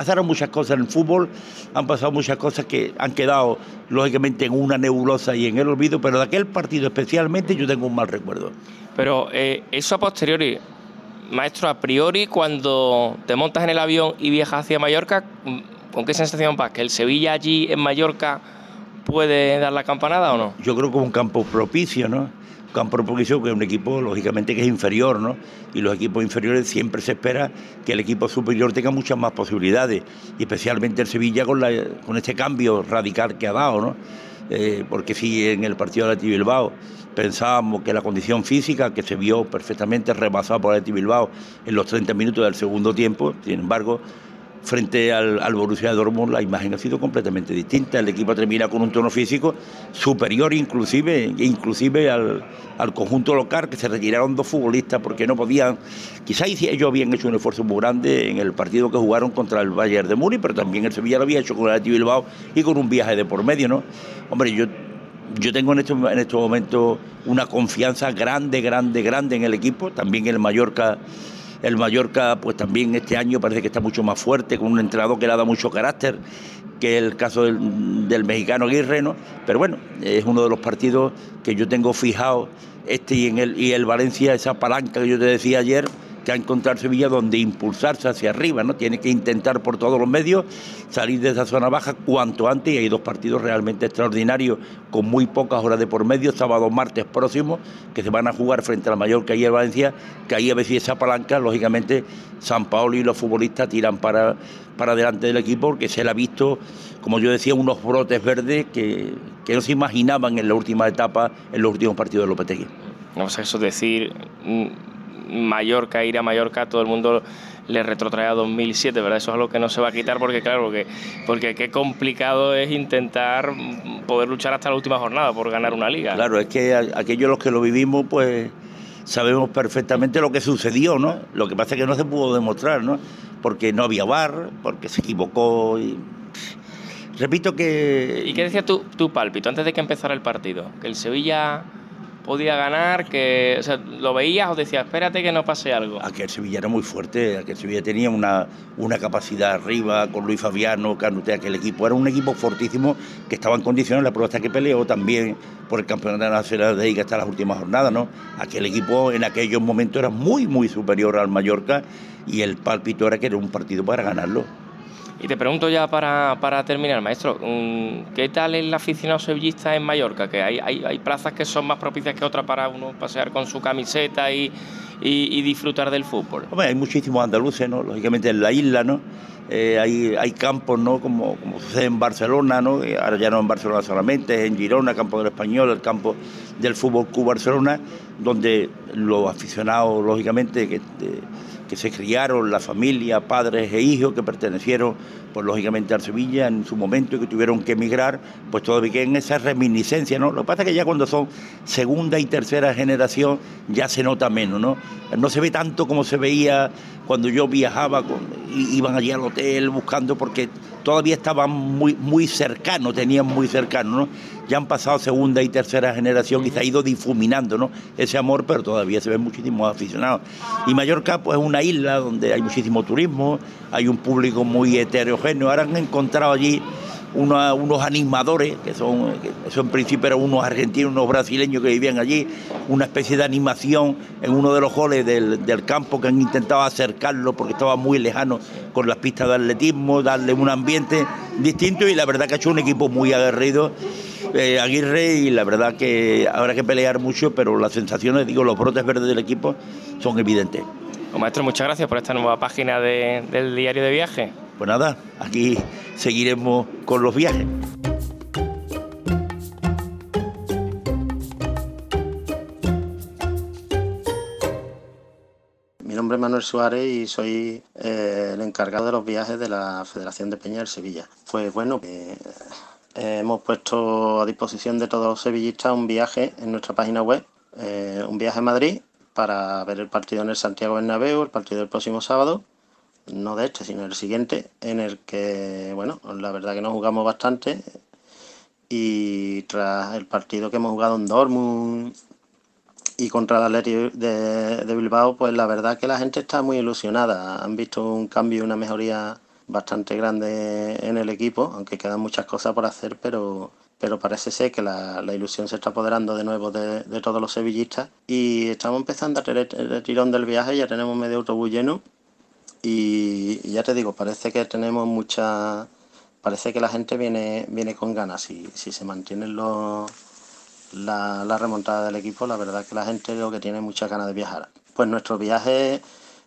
pasaron muchas cosas en el fútbol, han pasado muchas cosas que han quedado lógicamente en una nebulosa y en el olvido, pero de aquel partido especialmente yo tengo un mal recuerdo. Pero eh, eso a posteriori, maestro, a priori, cuando te montas en el avión y viajas hacia Mallorca, ¿con qué sensación vas? ¿Que el Sevilla allí en Mallorca puede dar la campanada o no? Yo creo que es un campo propicio, ¿no? Campo propicio que es un equipo lógicamente que es inferior, ¿no? Y los equipos inferiores siempre se espera que el equipo superior tenga muchas más posibilidades, y especialmente el Sevilla con, la, con este cambio radical que ha dado, ¿no? Eh, porque si en el partido de Atleti Bilbao pensábamos que la condición física, que se vio perfectamente rebasada por Atleti Bilbao en los 30 minutos del segundo tiempo, sin embargo, frente al, al Borussia Dortmund la imagen ha sido completamente distinta. El equipo termina con un tono físico superior inclusive, inclusive al, al conjunto local, que se retiraron dos futbolistas porque no podían. Quizás ellos habían hecho un esfuerzo muy grande en el partido que jugaron contra el Bayern de Múnich, pero también el Sevilla lo había hecho con el Athletic Bilbao y con un viaje de por medio, ¿no? Hombre, yo yo tengo en estos en este momentos una confianza grande, grande, grande en el equipo, también el Mallorca el Mallorca, pues también este año parece que está mucho más fuerte, con un entrenador que le ha dado mucho carácter, que el caso del, mexicano Aguirre, ¿no? Pero bueno, es uno de los partidos que yo tengo fijado, este y, en el, y el Valencia, esa palanca que yo te decía ayer, que ha encontrado Sevilla donde impulsarse hacia arriba, ¿no? Tiene que intentar por todos los medios salir de esa zona baja cuanto antes y hay dos partidos realmente extraordinarios con muy pocas horas de por medio, sábado, martes próximo, que se van a jugar frente al Mallorca y el Valencia, que ahí a ver si esa palanca, lógicamente, San Paolo y los futbolistas tiran para, para delante del equipo porque se le ha visto, como yo decía, unos brotes verdes que, que no se imaginaban en la última etapa, en los últimos partidos de Lopetegui. No sé, eso es decir, Mallorca, ir a Mallorca, todo el mundo le retrotrae a 2007, ¿verdad? Eso es algo que no se va a quitar porque, claro, porque, porque qué complicado es intentar poder luchar hasta la última jornada por ganar una liga. Claro, es que aquellos los que lo vivimos, pues sabemos perfectamente lo que sucedió, ¿no? Lo que pasa es que no se pudo demostrar, ¿no? Porque no había bar, porque se equivocó y Repito que... ¿Y qué decía tu, tu pálpito antes de que empezara el partido? Que el Sevilla podía ganar, que o sea, lo veías o decías, espérate que no pase algo. Aquel Sevilla era muy fuerte, aquel Sevilla tenía una, una capacidad arriba con Luis Fabiano, Canute, aquel equipo era un equipo fortísimo que estaba en condiciones, la prueba hasta que peleó también por el campeonato nacional de Liga hasta las últimas jornadas, ¿no? Aquel equipo en aquellos momentos era muy, muy superior al Mallorca y el pálpito era que era un partido para ganarlo. Y te pregunto ya para, para terminar, maestro, mm, ¿qué tal el aficionado sevillista en Mallorca? Que hay, hay, hay plazas que son más propicias que otras para uno pasear con su camiseta y, y, disfrutar del fútbol. Hombre, hay muchísimos andaluces, ¿no? Lógicamente en la isla, ¿no? Eh, hay, hay campos, ¿no? Como, como sucede en Barcelona, ¿no? Eh, Ahora ya no en Barcelona solamente, en Girona, campo del Español, el campo del Fútbol Club Barcelona, donde los aficionados, lógicamente, que, de- que se criaron, la familia, padres e hijos que pertenecieron, pues lógicamente al Sevilla en su momento y que tuvieron que emigrar, pues todavía en esa reminiscencia, ¿no? Lo que pasa es que ya cuando son segunda y tercera generación ya se nota menos, ¿no? No se ve tanto como se veía cuando yo viajaba, con, iban allí al hotel buscando porque todavía estaban muy, muy cercanos, tenían muy cercano, ¿no? Ya han pasado segunda y tercera generación y se ha ido difuminando, ¿no? Ese amor, pero todavía se ven muchísimos aficionados. Y Mallorca, pues es una isla donde hay muchísimo turismo, hay un público muy heterogéneo. Ahora han encontrado allí una- unos animadores, que son, que en principio eran unos argentinos, unos brasileños que vivían allí, una especie de animación en uno de los goles del, del campo que han intentado acercarlo porque estaba muy lejano con las pistas de atletismo, darle un ambiente distinto y la verdad que ha hecho un equipo muy aguerrido. eh, Aguirre y la verdad que habrá que pelear mucho, pero las sensaciones, digo, los brotes verdes del equipo son evidentes. Pues, maestro, muchas gracias por esta nueva página de- del diario de viaje. Pues nada, aquí seguiremos con los viajes. Mi nombre es Manuel Suárez y soy eh, el encargado de los viajes de la Federación de Peña del Sevilla. Pues bueno, eh, hemos puesto a disposición de todos los sevillistas un viaje en nuestra página web, eh, un viaje a Madrid para ver el partido en el Santiago Bernabéu, el partido del próximo sábado, no de este, sino el siguiente, en el que, bueno, la verdad que nos jugamos bastante y tras el partido que hemos jugado en Dortmund y contra el Athletic de, de Bilbao, pues la verdad que la gente está muy ilusionada. Han visto un cambio y una mejoría bastante grande en el equipo, aunque quedan muchas cosas por hacer, pero, pero parece ser que la, ilusión se está apoderando de nuevo de, todos los sevillistas y estamos empezando a tener el tirón del viaje, ya tenemos medio autobús lleno y, y ya te digo, parece que tenemos mucha... Parece que la gente viene, viene con ganas. Si, si se mantienen los, la, remontada del equipo, la verdad que la gente lo que tiene es muchas ganas de viajar. Pues nuestro viaje,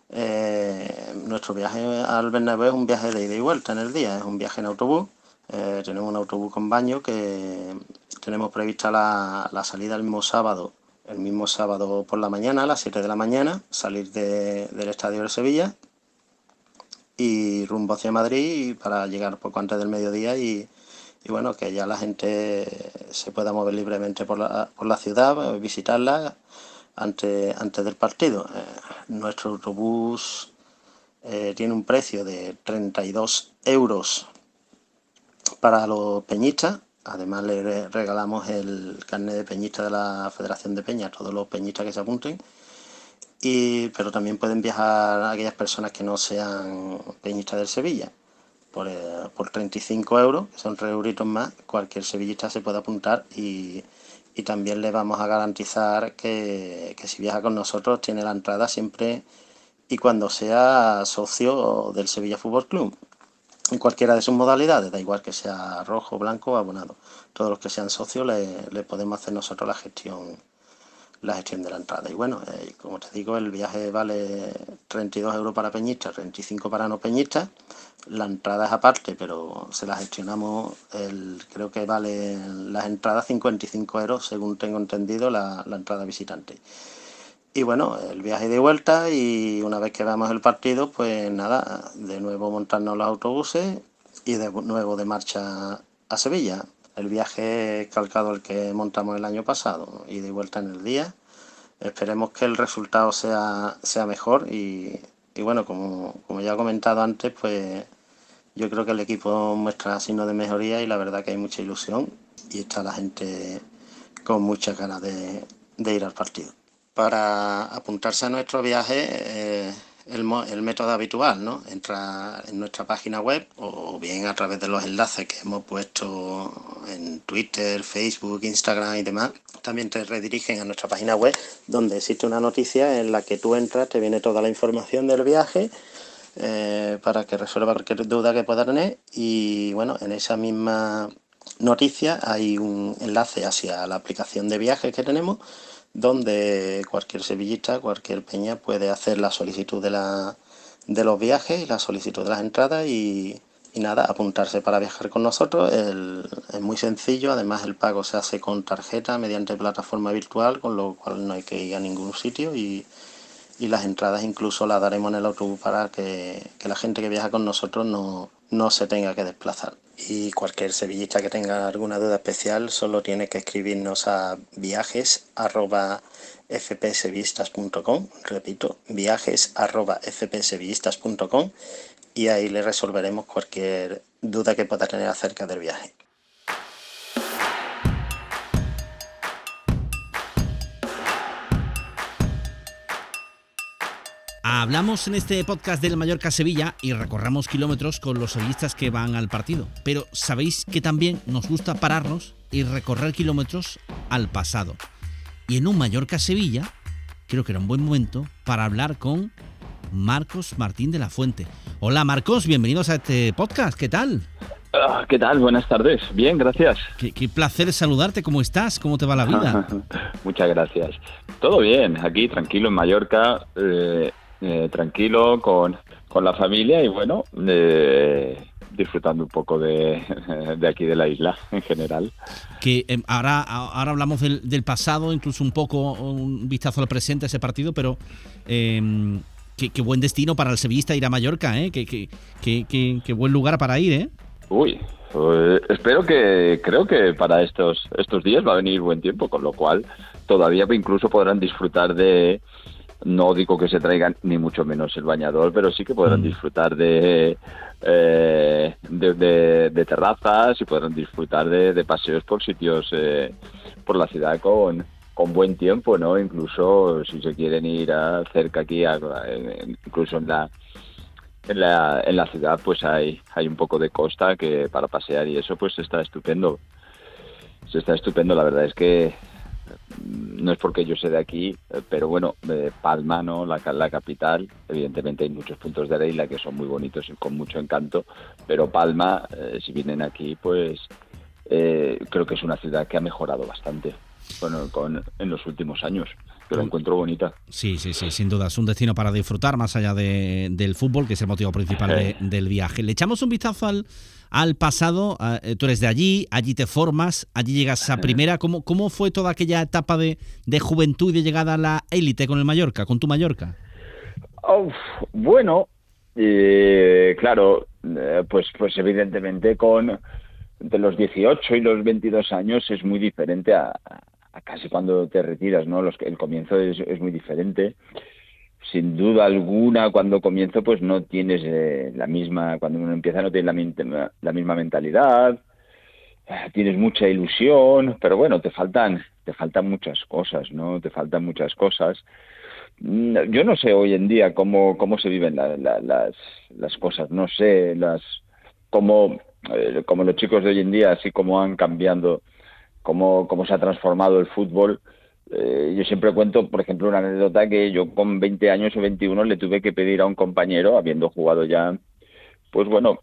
eh, nuestro viaje al Bernabéu es un viaje de ida y vuelta en el día, es un viaje en autobús. Eh, tenemos un autobús con baño que tenemos prevista la, salida el mismo sábado, el mismo sábado por la mañana, a las 7 de la mañana, salir de- del estadio de Sevilla y rumbo hacia Madrid para llegar poco antes del mediodía y, bueno, que ya la gente se pueda mover libremente por la, por la ciudad, visitarla antes, antes del partido. Eh, nuestro autobús eh, tiene un precio de 32 euros para los peñistas. Además le re- regalamos el carnet de peñista de la Federación de Peña a todos los peñistas que se apunten. Y, pero también pueden viajar aquellas personas que no sean peñistas del Sevilla. Por, eh, por 35 euros, que son 3 euritos más, cualquier sevillista se puede apuntar y, y también le vamos a garantizar que, que si viaja con nosotros tiene la entrada siempre y cuando sea socio del Sevilla Fútbol Club. En cualquiera de sus modalidades, da igual que sea rojo, blanco o abonado. Todos los que sean socios le, le podemos hacer nosotros la gestión la gestión de la entrada. Y bueno, eh, como te digo, el viaje vale 32 euros para peñistas, 35 para no peñistas. La entrada es aparte, pero se la gestionamos, el, creo que vale las entradas 55 euros, según tengo entendido, la, la entrada visitante. Y bueno, el viaje de vuelta y una vez que veamos el partido, pues nada, de nuevo montarnos los autobuses y de nuevo de marcha a Sevilla. El viaje calcado el que montamos el año pasado y de vuelta en el día. Esperemos que el resultado sea, sea mejor y, y bueno, como, como ya he comentado antes, pues yo creo que el equipo muestra signos de mejoría y la verdad que hay mucha ilusión y está la gente con mucha ganas de, de ir al partido. Para apuntarse a nuestro viaje, eh, el, método habitual, ¿no? Entra en nuestra página web o bien a través de los enlaces que hemos puesto en Twitter, Facebook, Instagram y demás. También te redirigen a nuestra página web donde existe una noticia en la que tú entras, te viene toda la información del viaje eh, para que resuelva cualquier duda que pueda tener y bueno, en esa misma noticia hay un enlace hacia la aplicación de viajes que tenemos donde cualquier sevillista, cualquier peña puede hacer la solicitud de, la, de los viajes y la solicitud de las entradas y, y nada, apuntarse para viajar con nosotros. Es muy sencillo, además el pago se hace con tarjeta mediante plataforma virtual, con lo cual no hay que ir a ningún sitio y, y las entradas incluso las daremos en el autobús para que, que la gente que viaja con nosotros no, no se tenga que desplazar. Y cualquier sevillista que tenga alguna duda especial solo tiene que escribirnos a viajes repito, viajes y ahí le resolveremos cualquier duda que pueda tener acerca del viaje. Hablamos en este podcast del Mallorca Sevilla y recorramos kilómetros con los sevillistas que van al partido. Pero sabéis que también nos gusta pararnos y recorrer kilómetros al pasado. Y en un Mallorca Sevilla, creo que era un buen momento para hablar con Marcos Martín de la Fuente. Hola Marcos, bienvenidos a este podcast. ¿Qué tal? Ah, ¿Qué tal? Buenas tardes. Bien, gracias. Qué, qué, placer saludarte. ¿Cómo estás? ¿Cómo te va la vida? Muchas gracias. Todo bien, aquí tranquilo en Mallorca. Eh, eh, tranquilo con, con, la familia y bueno, eh, disfrutando un poco de, de, aquí de la isla en general. Que eh, ahora, ahora hablamos del, del, pasado, incluso un poco un vistazo al presente, ese partido, pero eh, qué, buen destino para el sevillista ir a Mallorca, ¿eh? Qué, qué, qué, qué buen lugar para ir, ¿eh? Uy, pues espero que, creo que para estos, estos días va a venir buen tiempo, con lo cual todavía incluso podrán disfrutar de, no digo que se traigan ni mucho menos el bañador, pero sí que podrán disfrutar de, eh, de, de, de, terrazas y podrán disfrutar de, de paseos por sitios eh, por la ciudad con, con buen tiempo, ¿no? Incluso si se quieren ir a, cerca aquí, a, incluso en la, en la en la ciudad, pues hay hay un poco de costa que para pasear y eso pues está estupendo. Se está estupendo, la verdad es que no es porque yo sea de aquí, pero bueno, eh, Palma, ¿no? La, la, capital, evidentemente hay muchos puntos de la isla que son muy bonitos y con mucho encanto, pero Palma, eh, si vienen aquí, pues eh, creo que es una ciudad que ha mejorado bastante bueno, con, en los últimos años. Que lo encuentro bonita. Sí, sí, sí, sin duda. Es un destino para disfrutar más allá de, del fútbol, que es el motivo principal de, del viaje. Le echamos un vistazo al, al pasado. Uh, tú eres de allí, allí te formas, allí llegas a primera. ¿Cómo, cómo fue toda aquella etapa de, de juventud y de llegada a la élite con el Mallorca, con tu Mallorca? Uf, bueno, eh, claro, eh, pues, pues evidentemente con entre los 18 y los 22 años es muy diferente a, a casi cuando te retiras, ¿no? Los, el comienzo es, es muy diferente sin duda alguna cuando comienzo pues no tienes eh, la misma cuando uno empieza no tienes la, misma mentalidad tienes mucha ilusión pero bueno te faltan te faltan muchas cosas no te faltan muchas cosas. Yo no sé hoy en día cómo cómo se viven la, la, las las cosas no sé las cómo eh, los chicos de hoy en día así como han cambiado cómo cómo se ha transformado el fútbol eh, yo siempre cuento, por ejemplo, una anécdota que yo con 20 años o 21 le tuve que pedir a un compañero, habiendo jugado ya, pues bueno,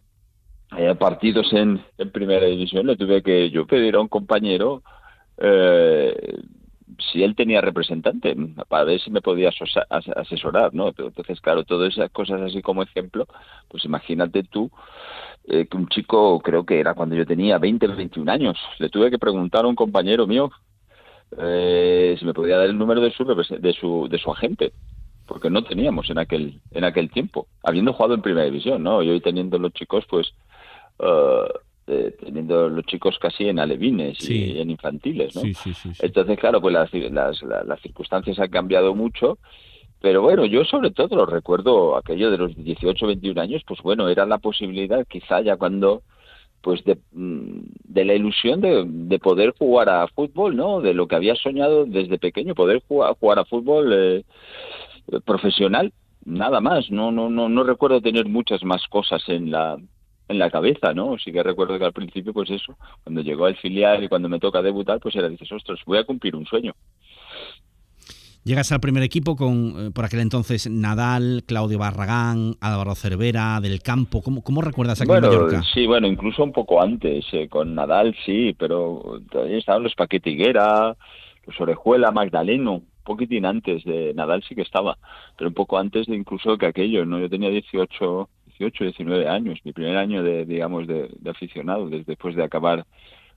eh, partidos en, en, primera división, le tuve que yo pedir a un compañero eh, si él tenía representante, para ver si me podía asesorar, ¿no? Entonces, claro, todas esas cosas así como ejemplo, pues imagínate tú eh, que un chico, creo que era cuando yo tenía 20, 21 años, le tuve que preguntar a un compañero mío eh, si me podía dar el número de su, de su de su agente porque no teníamos en aquel en aquel tiempo. Habiendo jugado en primera división no y hoy teniendo los chicos pues uh, eh, teniendo los chicos casi en alevines sí. y en infantiles no sí, sí, entonces claro pues las, las, las, las circunstancias han cambiado mucho pero bueno, yo sobre todo lo recuerdo aquello de los 18, 21 años, pues bueno, era la posibilidad quizá ya cuando pues de, mm, de la ilusión de, de, poder jugar a fútbol, ¿no? De lo que había soñado desde pequeño, poder jugar, jugar a fútbol eh, profesional, nada más. No, no, no, no recuerdo tener muchas más cosas en la en la cabeza, ¿no? Sí que recuerdo que al principio, pues eso, cuando llegó al filial y cuando me toca debutar, pues era, dices, ostras, voy a cumplir un sueño. Llegas al primer equipo con, eh, por aquel entonces, Nadal, Claudio Barragán, Álvaro Cervera, Del Campo. ¿Cómo, cómo recuerdas aquel bueno, Mallorca? Sí, bueno, incluso un poco antes. Eh, con Nadal sí, pero todavía estaban los Paquetiguera, los Orejuela, Magdaleno. Un poquitín antes de Nadal sí que estaba, pero un poco antes de incluso que aquello, ¿no? Yo tenía 18, 18 19 años, mi primer año de, digamos, de, de aficionado, desde después de acabar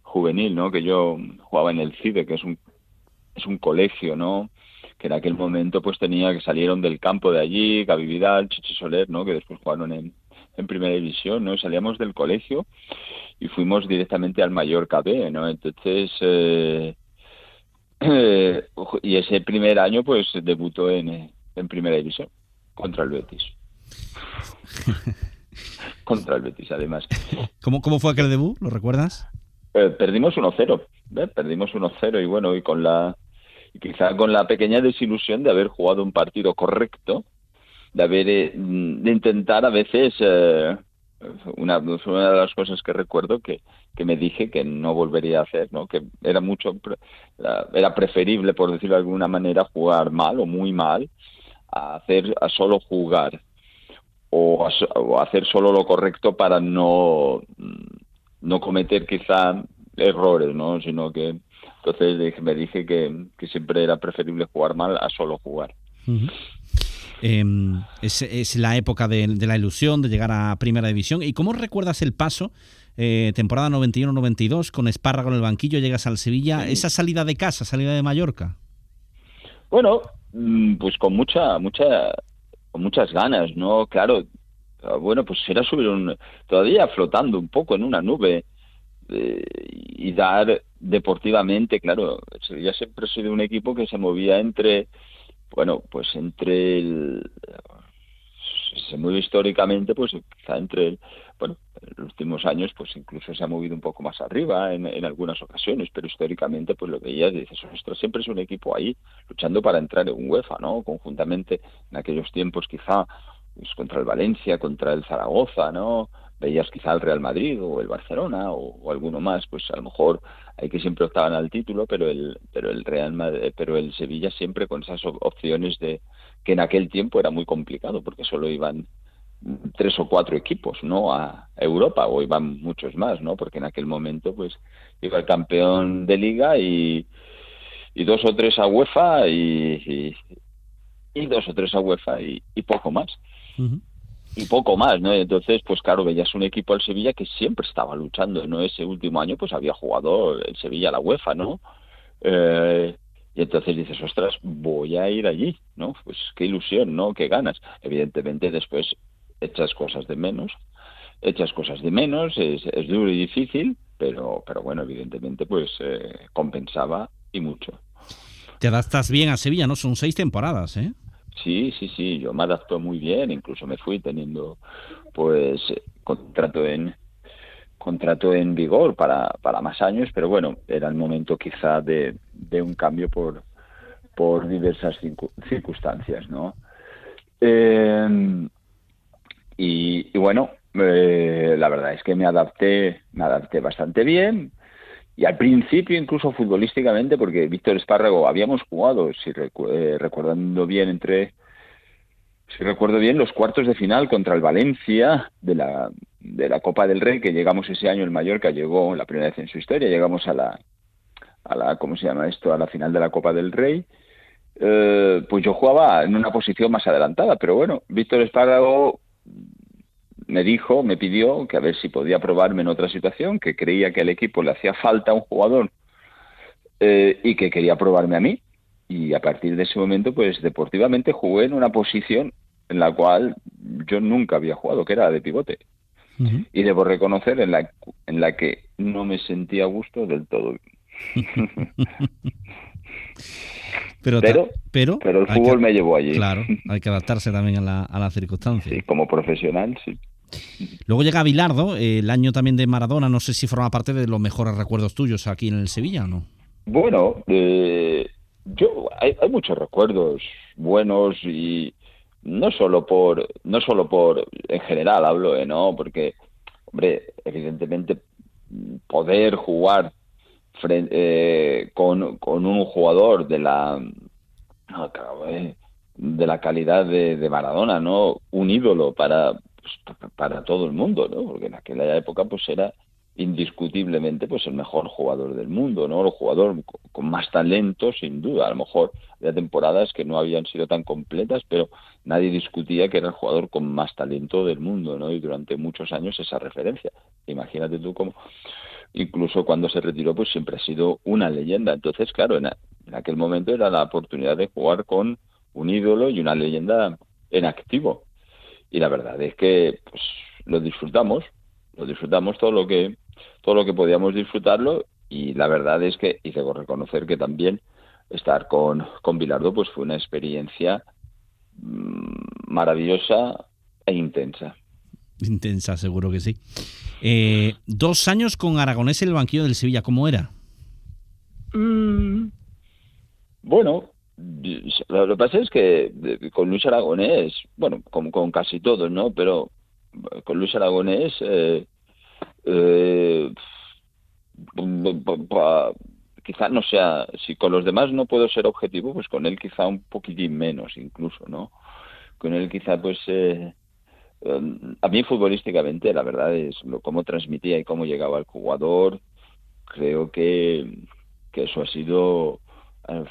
juvenil, ¿no? Que yo jugaba en el CIDE, que es un, es un colegio, ¿no? Que en aquel momento pues tenía que salieron del campo de allí, Gaby Vidal, Chichi Soler, ¿no? que después jugaron en, en primera división, ¿no? Salíamos del colegio y fuimos directamente al Mallorca B, ¿no? Entonces, eh, eh, y ese primer año pues debutó en, en primera división contra el Betis. contra el Betis, además. ¿Cómo, cómo fue aquel debut? ¿Lo recuerdas? Eh, perdimos 1-0, ¿eh? perdimos 1-0 y bueno, y con la quizá con la pequeña desilusión de haber jugado un partido correcto, de haber eh, de intentar a veces eh, una, una de las cosas que recuerdo que, que me dije que no volvería a hacer, ¿no? que era mucho era preferible por decirlo de alguna manera jugar mal o muy mal a hacer a solo jugar o, a, o hacer solo lo correcto para no no cometer quizá errores, ¿no? sino que entonces me dije que, que, siempre era preferible jugar mal a solo jugar. Uh -huh. eh, es, es, la época de, de, la ilusión de llegar a Primera División. ¿Y cómo recuerdas el paso, eh, temporada 91-92, con Espárrago en el banquillo, llegas al Sevilla, sí. esa salida de casa, salida de Mallorca? Bueno, mm, pues con mucha, mucha, con muchas ganas, ¿no? Claro, bueno, pues era subir un, todavía flotando un poco en una nube eh, y dar deportivamente, claro, Sevilla siempre ha sido un equipo que se movía entre, bueno, pues entre el, se mueve históricamente, pues quizá entre, bueno, en los últimos años, pues incluso se ha movido un poco más arriba en, en algunas ocasiones, pero históricamente, pues lo veías dices, ostras, siempre es un equipo ahí luchando para entrar en UEFA, ¿no? Conjuntamente en aquellos tiempos quizá pues, contra el Valencia, contra el Zaragoza, ¿no? Veías quizá el Real Madrid o el Barcelona o, alguno más, pues a lo mejor hay que siempre optaban al título, pero el pero el Real Madrid, pero el Sevilla siempre con esas opciones de que en aquel tiempo era muy complicado porque solo iban tres o cuatro equipos, ¿no? A Europa o iban muchos más, ¿no? Porque en aquel momento pues iba el campeón de liga y, y dos o tres a UEFA y, dos o tres a UEFA y, poco más. Y poco más, ¿no? Entonces, pues claro, veías un equipo al Sevilla que siempre estaba luchando, ¿no? Ese último año, pues había jugado el Sevilla la UEFA, ¿no? Eh, y entonces dices, ostras, voy a ir allí, ¿no? Pues qué ilusión, ¿no? Qué ganas. Evidentemente después echas cosas de menos, echas cosas de menos, es, es duro y difícil, pero, pero bueno, evidentemente pues eh, compensaba y mucho. Te adaptas bien a Sevilla, ¿no? Son seis temporadas, ¿eh? Sí, sí, sí, yo me adapto muy bien, incluso me fui teniendo pues contrato en contrato en vigor para, para más años, pero bueno, era el momento quizá de, de un cambio por, por diversas circunstancias, ¿no? Eh, y, y, bueno, eh, la verdad es que me adapté, me adapté bastante bien, y al principio incluso futbolísticamente porque Víctor Espárrago habíamos jugado si recu eh, recordando bien entre si recuerdo bien los cuartos de final contra el Valencia de la de la Copa del Rey que llegamos ese año el Mallorca llegó la primera vez en su historia llegamos a la a la cómo se llama esto a la final de la Copa del Rey. Eh, pues yo jugaba en una posición más adelantada pero bueno Víctor Espárrago me dijo, me pidió que a ver si podía probarme en otra situación, que creía que al equipo le hacía falta un jugador eh, y que quería probarme a mí. Y a partir de ese momento, pues deportivamente jugué en una posición en la cual yo nunca había jugado, que era de pivote. Uh -huh. Y debo reconocer en la, en la que no me sentía a gusto del todo. Pero, pero, pero, pero el fútbol que- me llevó allí. Claro, hay que adaptarse también a la, a la circunstancia. Sí, como profesional, sí. Luego llega Bilardo, el año también de Maradona, no sé si forma parte de los mejores recuerdos tuyos aquí en el Sevilla o no. Bueno, eh, yo hay, muchos recuerdos buenos y no solo por no solo por en general hablo, eh, no, porque hombre, evidentemente poder jugar eh, con, con un jugador de la eh, de la calidad de Maradona, ¿no? Un ídolo para pues, para todo el mundo, ¿no? Porque en aquella época pues era indiscutiblemente pues el mejor jugador del mundo, ¿no? El jugador co- con más talento, sin duda. A lo mejor había temporadas que no habían sido tan completas, pero nadie discutía que era el jugador con más talento del mundo, ¿no? Y durante muchos años esa referencia. Imagínate tú cómo incluso cuando se retiró pues siempre ha sido una leyenda. Entonces, claro, en aquel momento era la oportunidad de jugar con un ídolo y una leyenda en activo. Y la verdad es que pues lo disfrutamos, lo disfrutamos todo lo que todo lo que podíamos disfrutarlo y la verdad es que y debo reconocer que también estar con con Bilardo pues fue una experiencia mm, maravillosa e intensa. Intensa, seguro que sí. Eh, dos años con Aragonés en el banquillo del Sevilla, ¿cómo era? Bueno, lo, que pasa es que eh, con Luis Aragonés, bueno, con, con casi todos, ¿no? Pero con Luis Aragonés, eh, eh, quizá no sea, si con los demás no puedo ser objetivo, pues con él quizá un poquitín menos incluso, ¿no? Con él quizá pues... Eh, eh, a mí futbolísticamente la verdad es lo cómo transmitía y cómo llegaba al jugador creo que, que eso ha sido eh,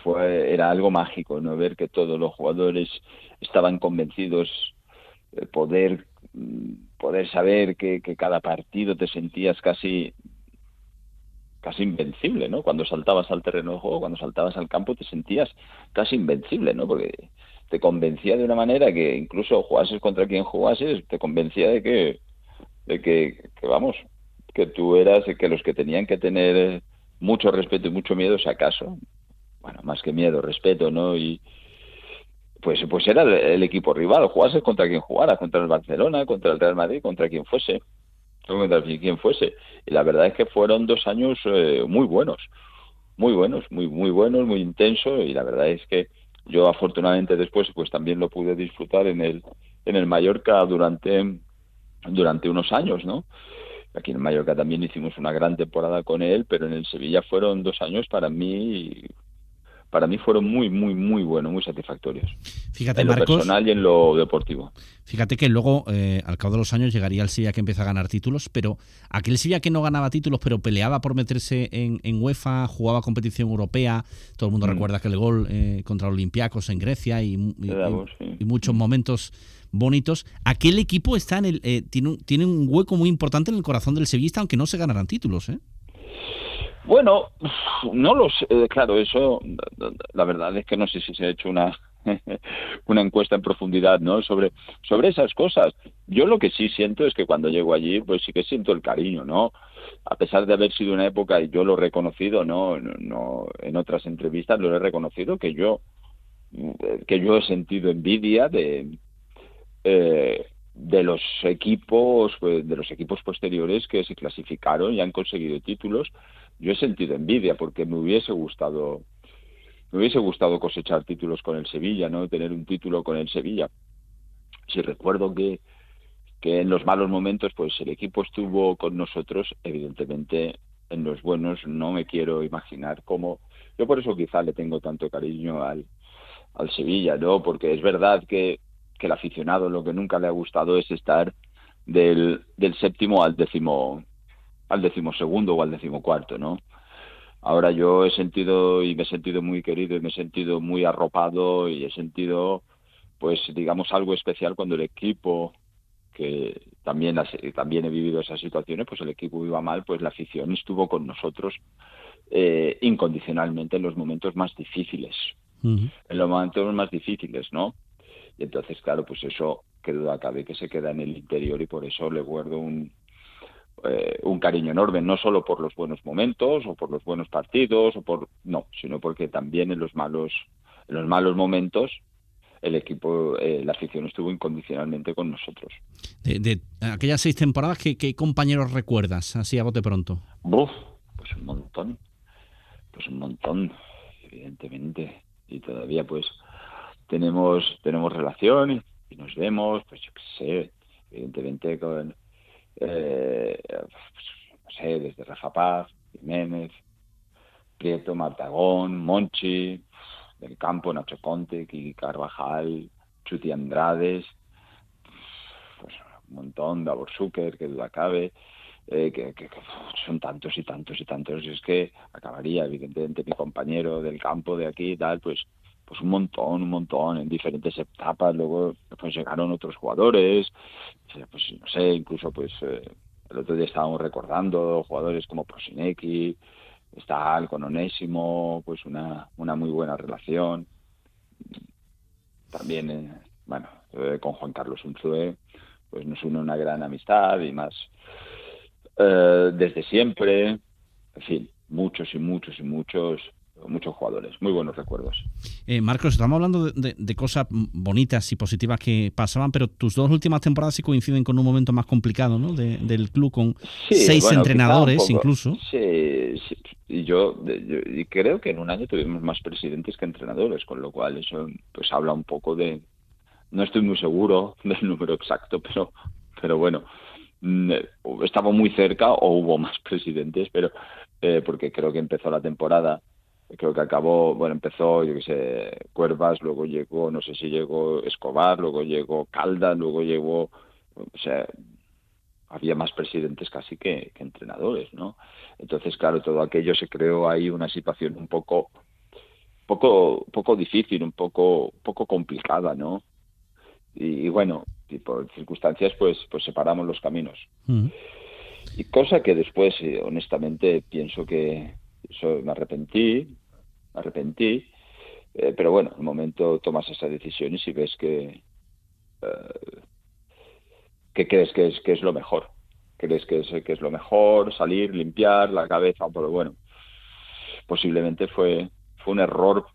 fue era algo mágico no ver que todos los jugadores estaban convencidos eh, poder mm, poder saber que, que cada partido te sentías casi casi invencible, ¿no? Cuando saltabas al terreno de juego, cuando saltabas al campo, te sentías casi invencible, ¿no? Porque te convencía de una manera que incluso jugases contra quien jugases, te convencía de que, de que, que, vamos, que tú eras, que los que tenían que tener mucho respeto y mucho miedo, si acaso, bueno, más que miedo, respeto, ¿no? Y pues, pues era el, equipo rival, jugases contra quien jugara, contra el Barcelona, contra el Real Madrid, contra quien fuese contra quien fuese. Y la verdad es que fueron dos años eh, muy buenos, muy buenos, muy muy buenos, muy intensos. Y la verdad es que yo afortunadamente después pues también lo pude disfrutar en el en el Mallorca durante durante unos años, ¿no? Aquí en Mallorca también hicimos una gran temporada con él, pero en el Sevilla fueron dos años para mí para mí fueron muy, muy, muy buenos, muy satisfactorios. Fíjate, en lo personal y en lo deportivo. Fíjate que luego, eh, al cabo de los años, llegaría el Sevilla que empieza a ganar títulos, pero aquel Sevilla que no ganaba títulos, pero peleaba por meterse en, en UEFA, jugaba competición europea, todo el mundo Mm. recuerda aquel gol eh, contra Olympiacos en Grecia y, y- y- Bravo, sí. y muchos momentos bonitos. Aquel equipo está en el, eh, tiene, un, tiene un hueco muy importante en el corazón del sevillista, aunque no se ganaran títulos. ¿eh? Bueno, no lo sé, eh, claro, eso, la verdad es que no sé si se ha hecho una, una encuesta en profundidad, ¿no? Sobre, sobre esas cosas. Yo lo que sí siento es que cuando llego allí, pues sí que siento el cariño, ¿no? A pesar de haber sido una época, y yo lo he reconocido, ¿no? no, en otras entrevistas lo he reconocido, que yo, que yo he sentido envidia de, eh, de los equipos, pues, de los equipos posteriores que se clasificaron y han conseguido títulos. Yo he sentido envidia porque me hubiese gustado me hubiese gustado cosechar títulos con el Sevilla, ¿no? Tener un título con el Sevilla. Si recuerdo que, que en los malos momentos, pues el equipo estuvo con nosotros, evidentemente en los buenos no me quiero imaginar cómo. Yo por eso quizá le tengo tanto cariño al, al Sevilla, ¿no? Porque es verdad que, que el aficionado lo que nunca le ha gustado es estar del, del séptimo al décimo al decimosegundo o al decimocuarto, ¿no? Ahora yo he sentido y me he sentido muy querido y me he sentido muy arropado y he sentido, pues, digamos, algo especial cuando el equipo, que también, también he vivido esas situaciones, pues el equipo iba mal, pues la afición estuvo con nosotros eh, incondicionalmente en los momentos más difíciles, uh -huh. en los momentos más difíciles, ¿no? Y entonces, claro, pues eso, que duda cabe que se queda en el interior y por eso le guardo un, eh, un cariño enorme, no solo por los buenos momentos o por los buenos partidos o por no, sino porque también en los malos en los malos momentos el equipo, eh, la afición estuvo incondicionalmente con nosotros. De, de aquellas seis temporadas, ¿qué, ¿qué, compañeros recuerdas, así a bote pronto? Buf, pues un montón, pues un montón, evidentemente. Y todavía pues tenemos tenemos relación y nos vemos, pues yo qué sé, evidentemente con, eh, no sé, desde Rafa Paz, Jiménez, Prieto, Martagón, Monchi, del campo, Nacho Conte, Kiki Carvajal, Chuti Andrades, pues un montón, Davor Zucker, que duda cabe, eh, que, que, que, son tantos y tantos y tantos, y es que acabaría, evidentemente, mi compañero del campo de aquí y tal, pues pues un montón, un montón, en diferentes etapas, luego pues llegaron otros jugadores, pues no sé, incluso pues eh, el otro día estábamos recordando jugadores como Prosinecki, está con Onésimo, pues una, una muy buena relación. También, eh, bueno, eh, con Juan Carlos Unzue, pues nos une una gran amistad y más eh, desde siempre. En fin, muchos y muchos y muchos muchos jugadores, muy buenos recuerdos. Eh, Marcos, estamos hablando de, de, de, cosas bonitas y positivas que pasaban, pero tus dos últimas temporadas sí coinciden con un momento más complicado, ¿no? De, del club con sí, seis bueno, entrenadores incluso. Sí, sí, y yo, yo y creo que en un año tuvimos más presidentes que entrenadores, con lo cual eso pues habla un poco de, no estoy muy seguro del número exacto, pero, pero bueno, mm, estaba muy cerca o hubo más presidentes, pero eh, porque creo que empezó la temporada creo que acabó, bueno, empezó, yo qué sé, Cuervas, luego llegó, no sé si llegó Escobar, luego llegó Calda, luego llegó, o sea, había más presidentes casi que, que entrenadores, ¿no? Entonces, claro, todo aquello se creó ahí una situación un poco, poco, poco difícil, un poco, poco complicada, ¿no? Y, y bueno, y por circunstancias, pues, pues separamos los caminos. Mm. Y cosa que después, eh, honestamente, pienso que, me arrepentí, me arrepentí, eh, pero bueno, en el momento tomas esa decisión y si ves que, eh, crees que es, que es lo mejor, crees que es, que es lo mejor, salir, limpiar la cabeza, pero bueno, posiblemente fue, fue un error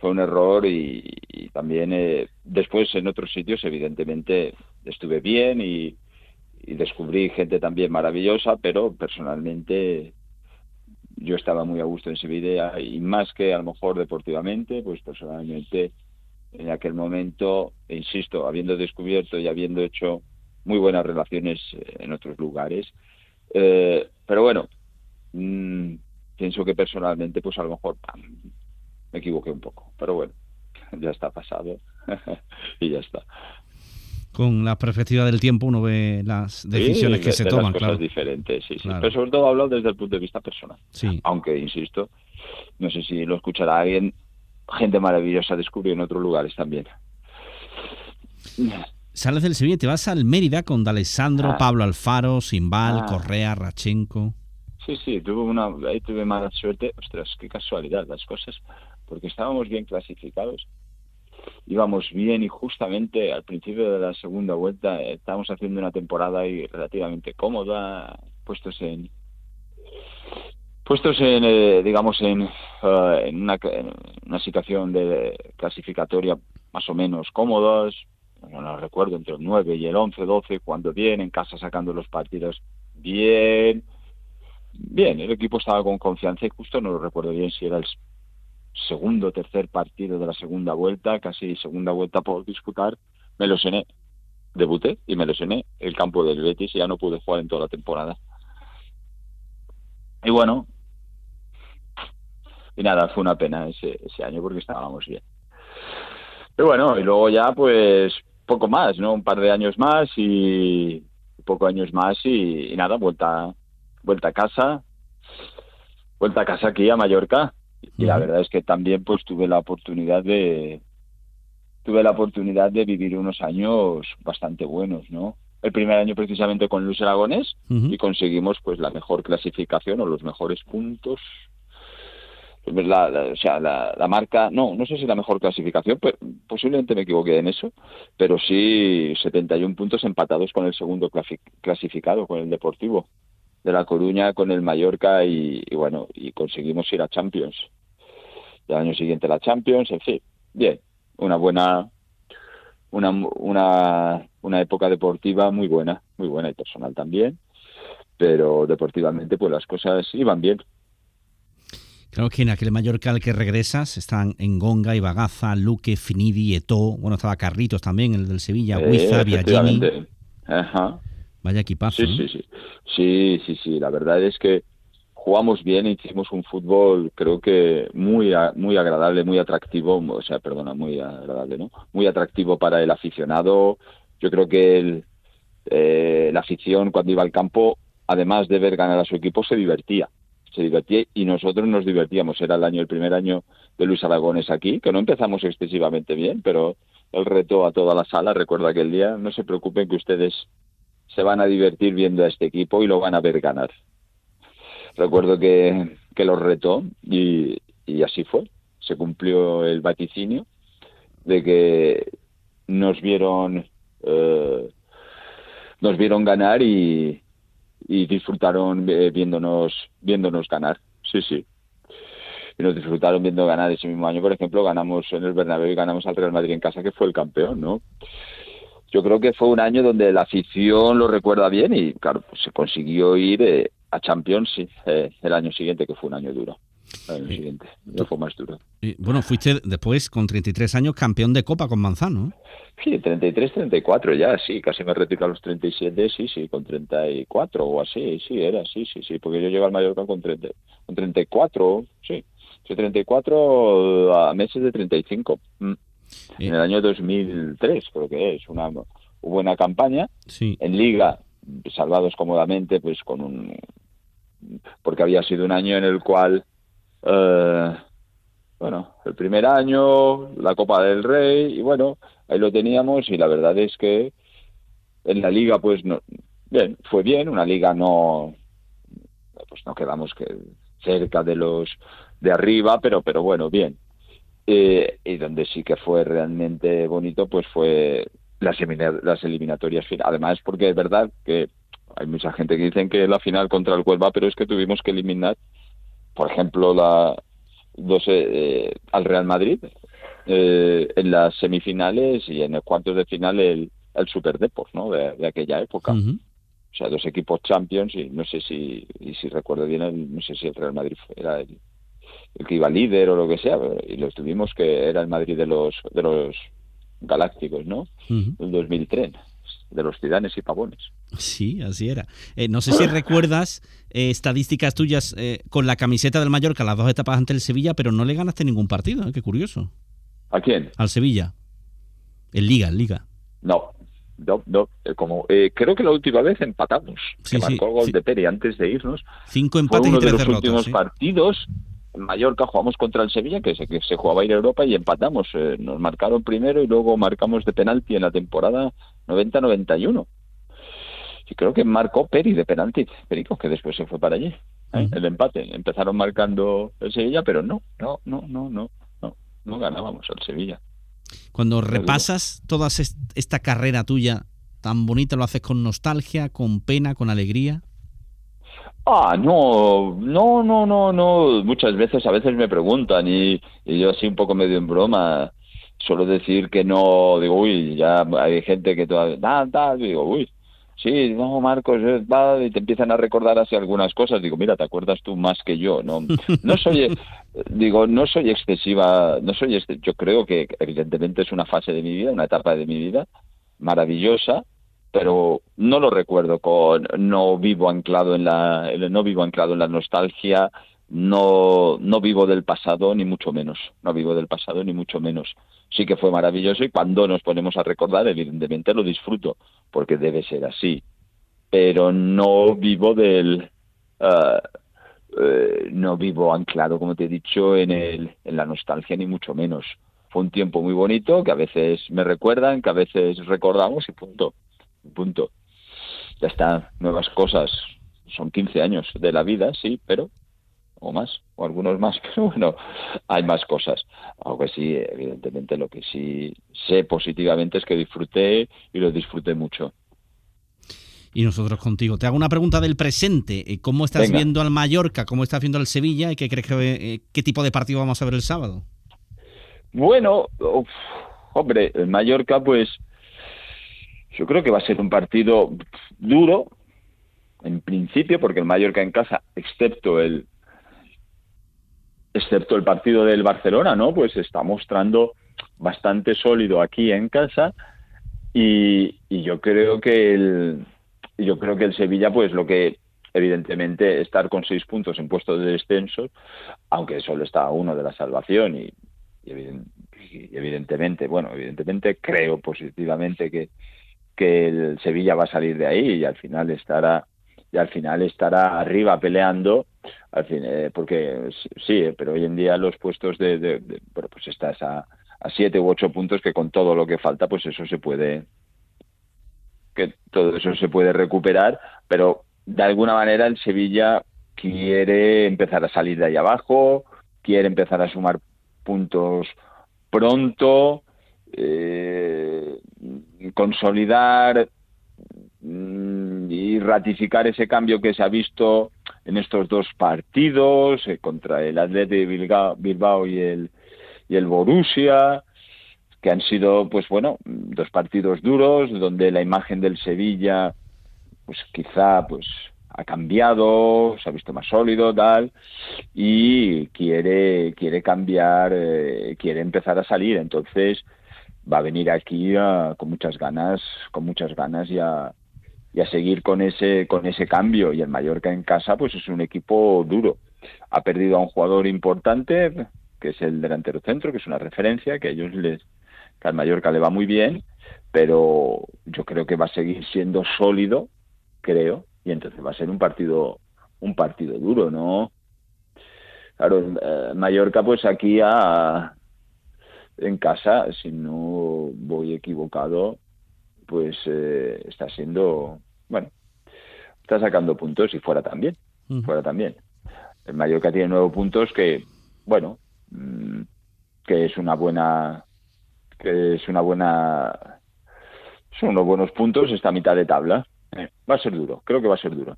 fue un error y, también eh, después en otros sitios evidentemente estuve bien y descubrí gente también maravillosa, pero personalmente yo estaba muy a gusto en Sevilla y más que a lo mejor deportivamente, pues personalmente en aquel momento, insisto, habiendo descubierto y habiendo hecho muy buenas relaciones en otros lugares, eh, pero bueno, mmm, pienso que personalmente pues a lo mejor me equivoqué un poco, pero bueno, ya está pasado y ya está con la perspectiva del tiempo uno ve las decisiones sí, que de, se de toman, las cosas claro. diferentes, sí, sí. Claro. Pero sobre todo hablo desde el punto de vista personal. Sí. Aunque, insisto, no sé si lo escuchará alguien, gente maravillosa descubrió en otros lugares también. Sales del Sevilla y te vas al Mérida con D'Alessandro, Ah. Pablo Alfaro, Simbal, Ah. Correa, Rachenko. Sí, sí, tuve una, ahí tuve mala suerte. Ostras, qué casualidad las cosas, porque estábamos bien clasificados, íbamos bien y justamente al principio de la segunda vuelta eh, estábamos haciendo una temporada ahí relativamente cómoda, puestos en puestos en eh, digamos en, uh, en, una, una situación de clasificatoria más o menos cómodos, no recuerdo, entre el 9 y el 11, 12, cuando bien, en casa sacando los partidos bien, bien, el equipo estaba con confianza y justo no lo recuerdo bien si era el segundo tercer partido de la segunda vuelta, casi segunda vuelta por disputar, me cené, debuté y me lesioné el campo del Betis y ya no pude jugar en toda la temporada. Y bueno, y nada, fue una pena ese, año porque estábamos bien. Pero bueno, y luego ya pues poco más, ¿no? Un par de años más y poco años más y, y nada, vuelta vuelta a casa, vuelta a casa aquí a Mallorca y la verdad es que también pues tuve la oportunidad de tuve la oportunidad de vivir unos años bastante buenos, ¿no? El primer año precisamente con Luis Aragonés Uh -huh. y conseguimos pues la mejor clasificación o los mejores puntos. La, la, o sea, la, la, marca, no, no sé si la mejor clasificación, pero posiblemente me equivoqué en eso, pero sí 71 puntos empatados con el segundo clasificado, con el Deportivo de La Coruña, con el Mallorca y, y bueno, y conseguimos ir a Champions. el año siguiente la Champions, en fin, bien, una buena, una, una, una época deportiva muy buena, muy buena y personal también, pero deportivamente pues las cosas iban bien. Creo que en aquel Mallorca al que regresas están Engonga, Ibagaza, Luque, Finidi, Eto, bueno, estaba Carritos también, el del Sevilla, Eh, Huiza, Biagini. Ajá. Vaya equipazo. Sí, sí, sí. Sí, sí, sí. La verdad es que jugamos bien, hicimos un fútbol, creo que muy, muy agradable, muy atractivo, o sea, perdona, muy agradable, ¿no? Muy atractivo para el aficionado. Yo creo que el, eh, la afición cuando iba al campo, además de ver ganar a su equipo, se divertía. Se divertía y nosotros nos divertíamos. Era el año, el primer año de Luis Aragones aquí, que no empezamos excesivamente bien, pero el reto a toda la sala, recuerdo aquel día, no se preocupen que ustedes se van a divertir viendo a este equipo y lo van a ver ganar. Recuerdo que, que los retó y, y así fue. Se cumplió el vaticinio de que nos vieron eh, nos vieron ganar y, y disfrutaron eh, viéndonos viéndonos ganar. Sí, sí. Y nos disfrutaron viendo ganar ese mismo año, por ejemplo, ganamos en el Bernabéu y ganamos al Real Madrid en casa, que fue el campeón, ¿no? Yo creo que fue un año donde la afición lo recuerda bien y claro, pues se consiguió ir eh, a Champions sí, eh, el año siguiente, que fue un año duro. El año siguiente, no fue más duro. Y, bueno, fuiste después, con 33 años, campeón de Copa con Manzano. Sí, 33, 34 ya, sí, casi me retiro a los 37, sí, sí, con 34 o así, sí, era, sí, sí, sí, porque yo llego al Mallorca con, 30, con 34, sí, sí, 34 a meses de 35. Mm. En el año 2003, creo que es, una buena campaña. Sí. En Liga, salvados cómodamente, pues con un. Porque había sido un año en el cual. eh, bueno, el primer año, la Copa del Rey, y bueno, ahí lo teníamos, y la verdad es que en la Liga, pues no. Bien, fue bien, una Liga no. Pues no quedamos que cerca de los de arriba, pero, pero bueno, bien. Eh, y donde sí que fue realmente bonito, pues fue las, las eliminatorias finales. Además, porque es verdad que hay mucha gente que dicen que la final contra el Huelva, pero es que tuvimos que eliminar, por ejemplo, la dos, eh, al Real Madrid eh, en las semifinales y en el cuartos de final el, el Super Deport, ¿no? De, de aquella época. O sea, dos equipos champions y no sé si, y si recuerdo bien, el- no sé si el Real Madrid era el, el que iba líder o lo que sea, y los tuvimos que era el Madrid de los de los galácticos, ¿no? El 2003, de los Zidanes y Pavones. Sí, así era. Eh, no sé si recuerdas eh, estadísticas tuyas eh, con la camiseta del Mallorca, las dos etapas ante el Sevilla, pero no le ganaste ningún partido, qué curioso. ¿A quién? Al Sevilla. En Liga, en Liga. No, no, no. Como, creo que la última vez empatamos. Sí, que sí, marcó el gol sí. de Peri antes de irnos. Cinco Fue empates uno y de tres los derrotas. últimos partidos. En Mallorca jugamos contra el Sevilla, que se, que se jugaba a ir a Europa y empatamos. Eh, nos marcaron primero y luego marcamos de penalti en la temporada 90-91. Y creo que marcó Peri de penalti, Perico, que después se fue para allí. ¿eh? El empate. Empezaron marcando el Sevilla, pero no, no, no, no, no, no, no ganábamos al Sevilla. Cuando repasas toda es- esta carrera tuya tan bonita, ¿lo haces con nostalgia, con pena, con alegría? Ah, no, no, no, no, no. Muchas veces, a veces me preguntan y, y yo así un poco medio en broma suelo decir que no, digo, uy, ya hay gente que todavía, tal, tal, digo, uy, sí, no, Marcos, va, y te empiezan a recordar así algunas cosas, digo, mira, te acuerdas tú más que yo, no, no soy, digo, no soy excesiva, no soy, yo creo que evidentemente es una fase de mi vida, una etapa de mi vida maravillosa, pero no lo recuerdo con no vivo anclado en la no vivo anclado en la nostalgia no no vivo del pasado ni mucho menos no vivo del pasado ni mucho menos. Sí que fue maravilloso y cuando nos ponemos a recordar evidentemente lo disfruto porque debe ser así. Pero no vivo del eh, no vivo anclado como te he dicho en el en la nostalgia ni mucho menos. Fue un tiempo muy bonito que a veces me recuerdan que a veces recordamos y punto punto. Ya está, nuevas cosas. Son 15 años de la vida, sí, pero, o más, o algunos más, pero bueno, hay más cosas. Aunque sí, evidentemente lo que sí sé positivamente es que disfruté y lo disfruté mucho. Y nosotros contigo. Te hago una pregunta del presente. Eh, ¿Cómo estás Venga. viendo al Mallorca? ¿Cómo estás viendo al Sevilla? ¿Y qué crees que eh, qué tipo de partido vamos a ver el sábado? Bueno, uf, hombre, el Mallorca, pues yo creo que va a ser un partido duro, en principio, porque el Mallorca en casa, excepto el excepto el partido del Barcelona, ¿no? Pues está mostrando bastante sólido aquí en casa y, y yo creo que el yo creo que el Sevilla, pues lo que evidentemente estar con seis puntos en puestos de descenso, aunque solo está uno de la salvación y evidentemente, bueno, evidentemente creo positivamente que, que el Sevilla va a salir de ahí y al final estará y al final estará arriba peleando al fin, eh, porque sí, eh, pero hoy en día los puestos de, de- bueno, pues estás a, a siete u ocho puntos que con todo lo que falta pues eso se puede que todo eso se puede recuperar pero de alguna manera el Sevilla quiere empezar a salir de ahí abajo quiere empezar a sumar puntos pronto eh, consolidar mm, y ratificar ese cambio que se ha visto en estos dos partidos eh, contra el Atleti de Bilbao, Bilbao y el y el Borussia que han sido pues bueno dos partidos duros donde la imagen del Sevilla pues quizá pues ha cambiado se ha visto más sólido tal y quiere quiere cambiar eh, quiere empezar a salir. Entonces va a venir aquí ah, con muchas ganas con muchas ganas y a, a seguir con ese con ese cambio. Y el Mallorca en casa pues es un equipo duro. Ha perdido a un jugador importante que es el delantero centro que es una referencia que a ellos les que al Mallorca le va muy bien pero yo creo que va a seguir siendo sólido creo y entonces va a ser un partido un partido duro no claro eh, Mallorca pues aquí a en casa, si no voy equivocado, pues eh, está siendo, bueno, está sacando puntos y fuera también, fuera también. El Mallorca tiene nueve puntos que, bueno, mm, que es una buena, que es una buena, son unos buenos puntos esta mitad de tabla. Eh, va a ser duro, creo que va a ser duro.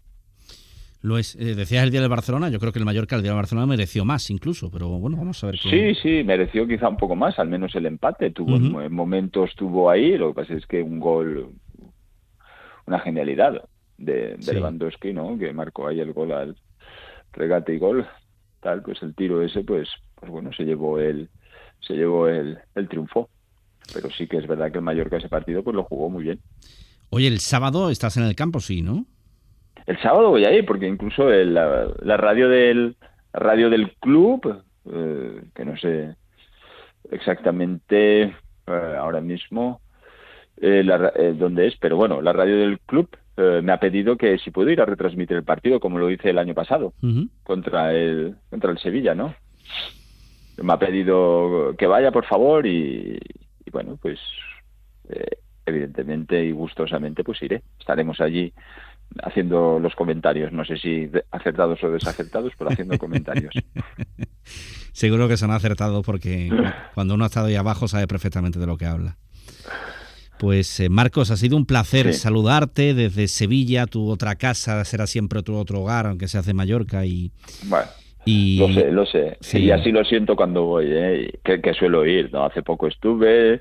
Lo es. Eh, decías el día del Barcelona, yo creo que el Mallorca el día del Barcelona mereció más incluso, pero bueno, vamos a ver qué. Sí, sí, mereció quizá un poco más, al menos el empate. Tuvo momentos estuvo ahí, lo que pasa es que un gol, una genialidad de, de Sí. Lewandowski, ¿no? Que marcó ahí el gol al regate y gol. Tal, pues el tiro ese, pues, pues bueno, se llevó el, se llevó el, el triunfo. Pero sí que es verdad que el Mallorca ese partido pues lo jugó muy bien. Oye, el sábado estás en el campo, sí, ¿no? El sábado voy a ir porque incluso el- la, la radio del radio del club, eh, que no sé exactamente eh, ahora mismo eh, la eh, dónde es, pero bueno, la radio del club me ha pedido que si puedo ir a retransmitir el partido como lo hice el año pasado contra el contra el Sevilla, ¿no? Me ha pedido que vaya, por favor, y, y bueno, pues evidentemente y gustosamente pues iré. Estaremos allí haciendo los comentarios, no sé si acertados o desacertados, pero haciendo comentarios. Seguro que se han acertado porque cuando uno ha estado ahí abajo sabe perfectamente de lo que habla. Pues eh, Marcos, ha sido un placer Sí. saludarte desde Sevilla, tu otra casa será siempre tu otro hogar, aunque seas de Mallorca y, Bueno, y lo sé, lo sé. Sí. Y así lo siento cuando voy, ¿eh? que, que suelo ir. ¿no? Hace poco estuve,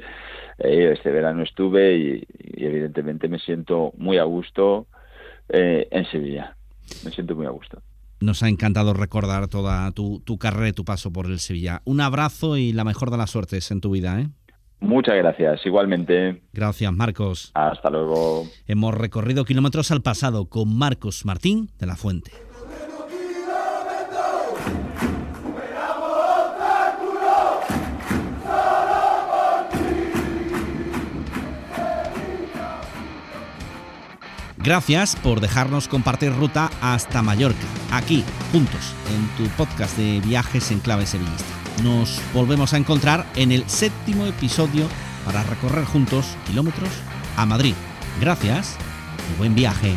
eh, este verano estuve y, y evidentemente me siento muy a gusto eh, en Sevilla. Me siento muy a gusto. nos ha encantado recordar toda tu, tu carrera y tu paso por el Sevilla. Un abrazo y la mejor de las suertes en tu vida. ¿eh? Muchas gracias, igualmente. Gracias, Marcos. Hasta luego. Hemos recorrido kilómetros al pasado con Marcos Martín de la Fuente. Gracias por dejarnos compartir ruta hasta Mallorca, aquí, juntos, en tu podcast de viajes en clave sevillista. Nos volvemos a encontrar en el séptimo episodio para recorrer juntos kilómetros a Madrid. Gracias y buen viaje.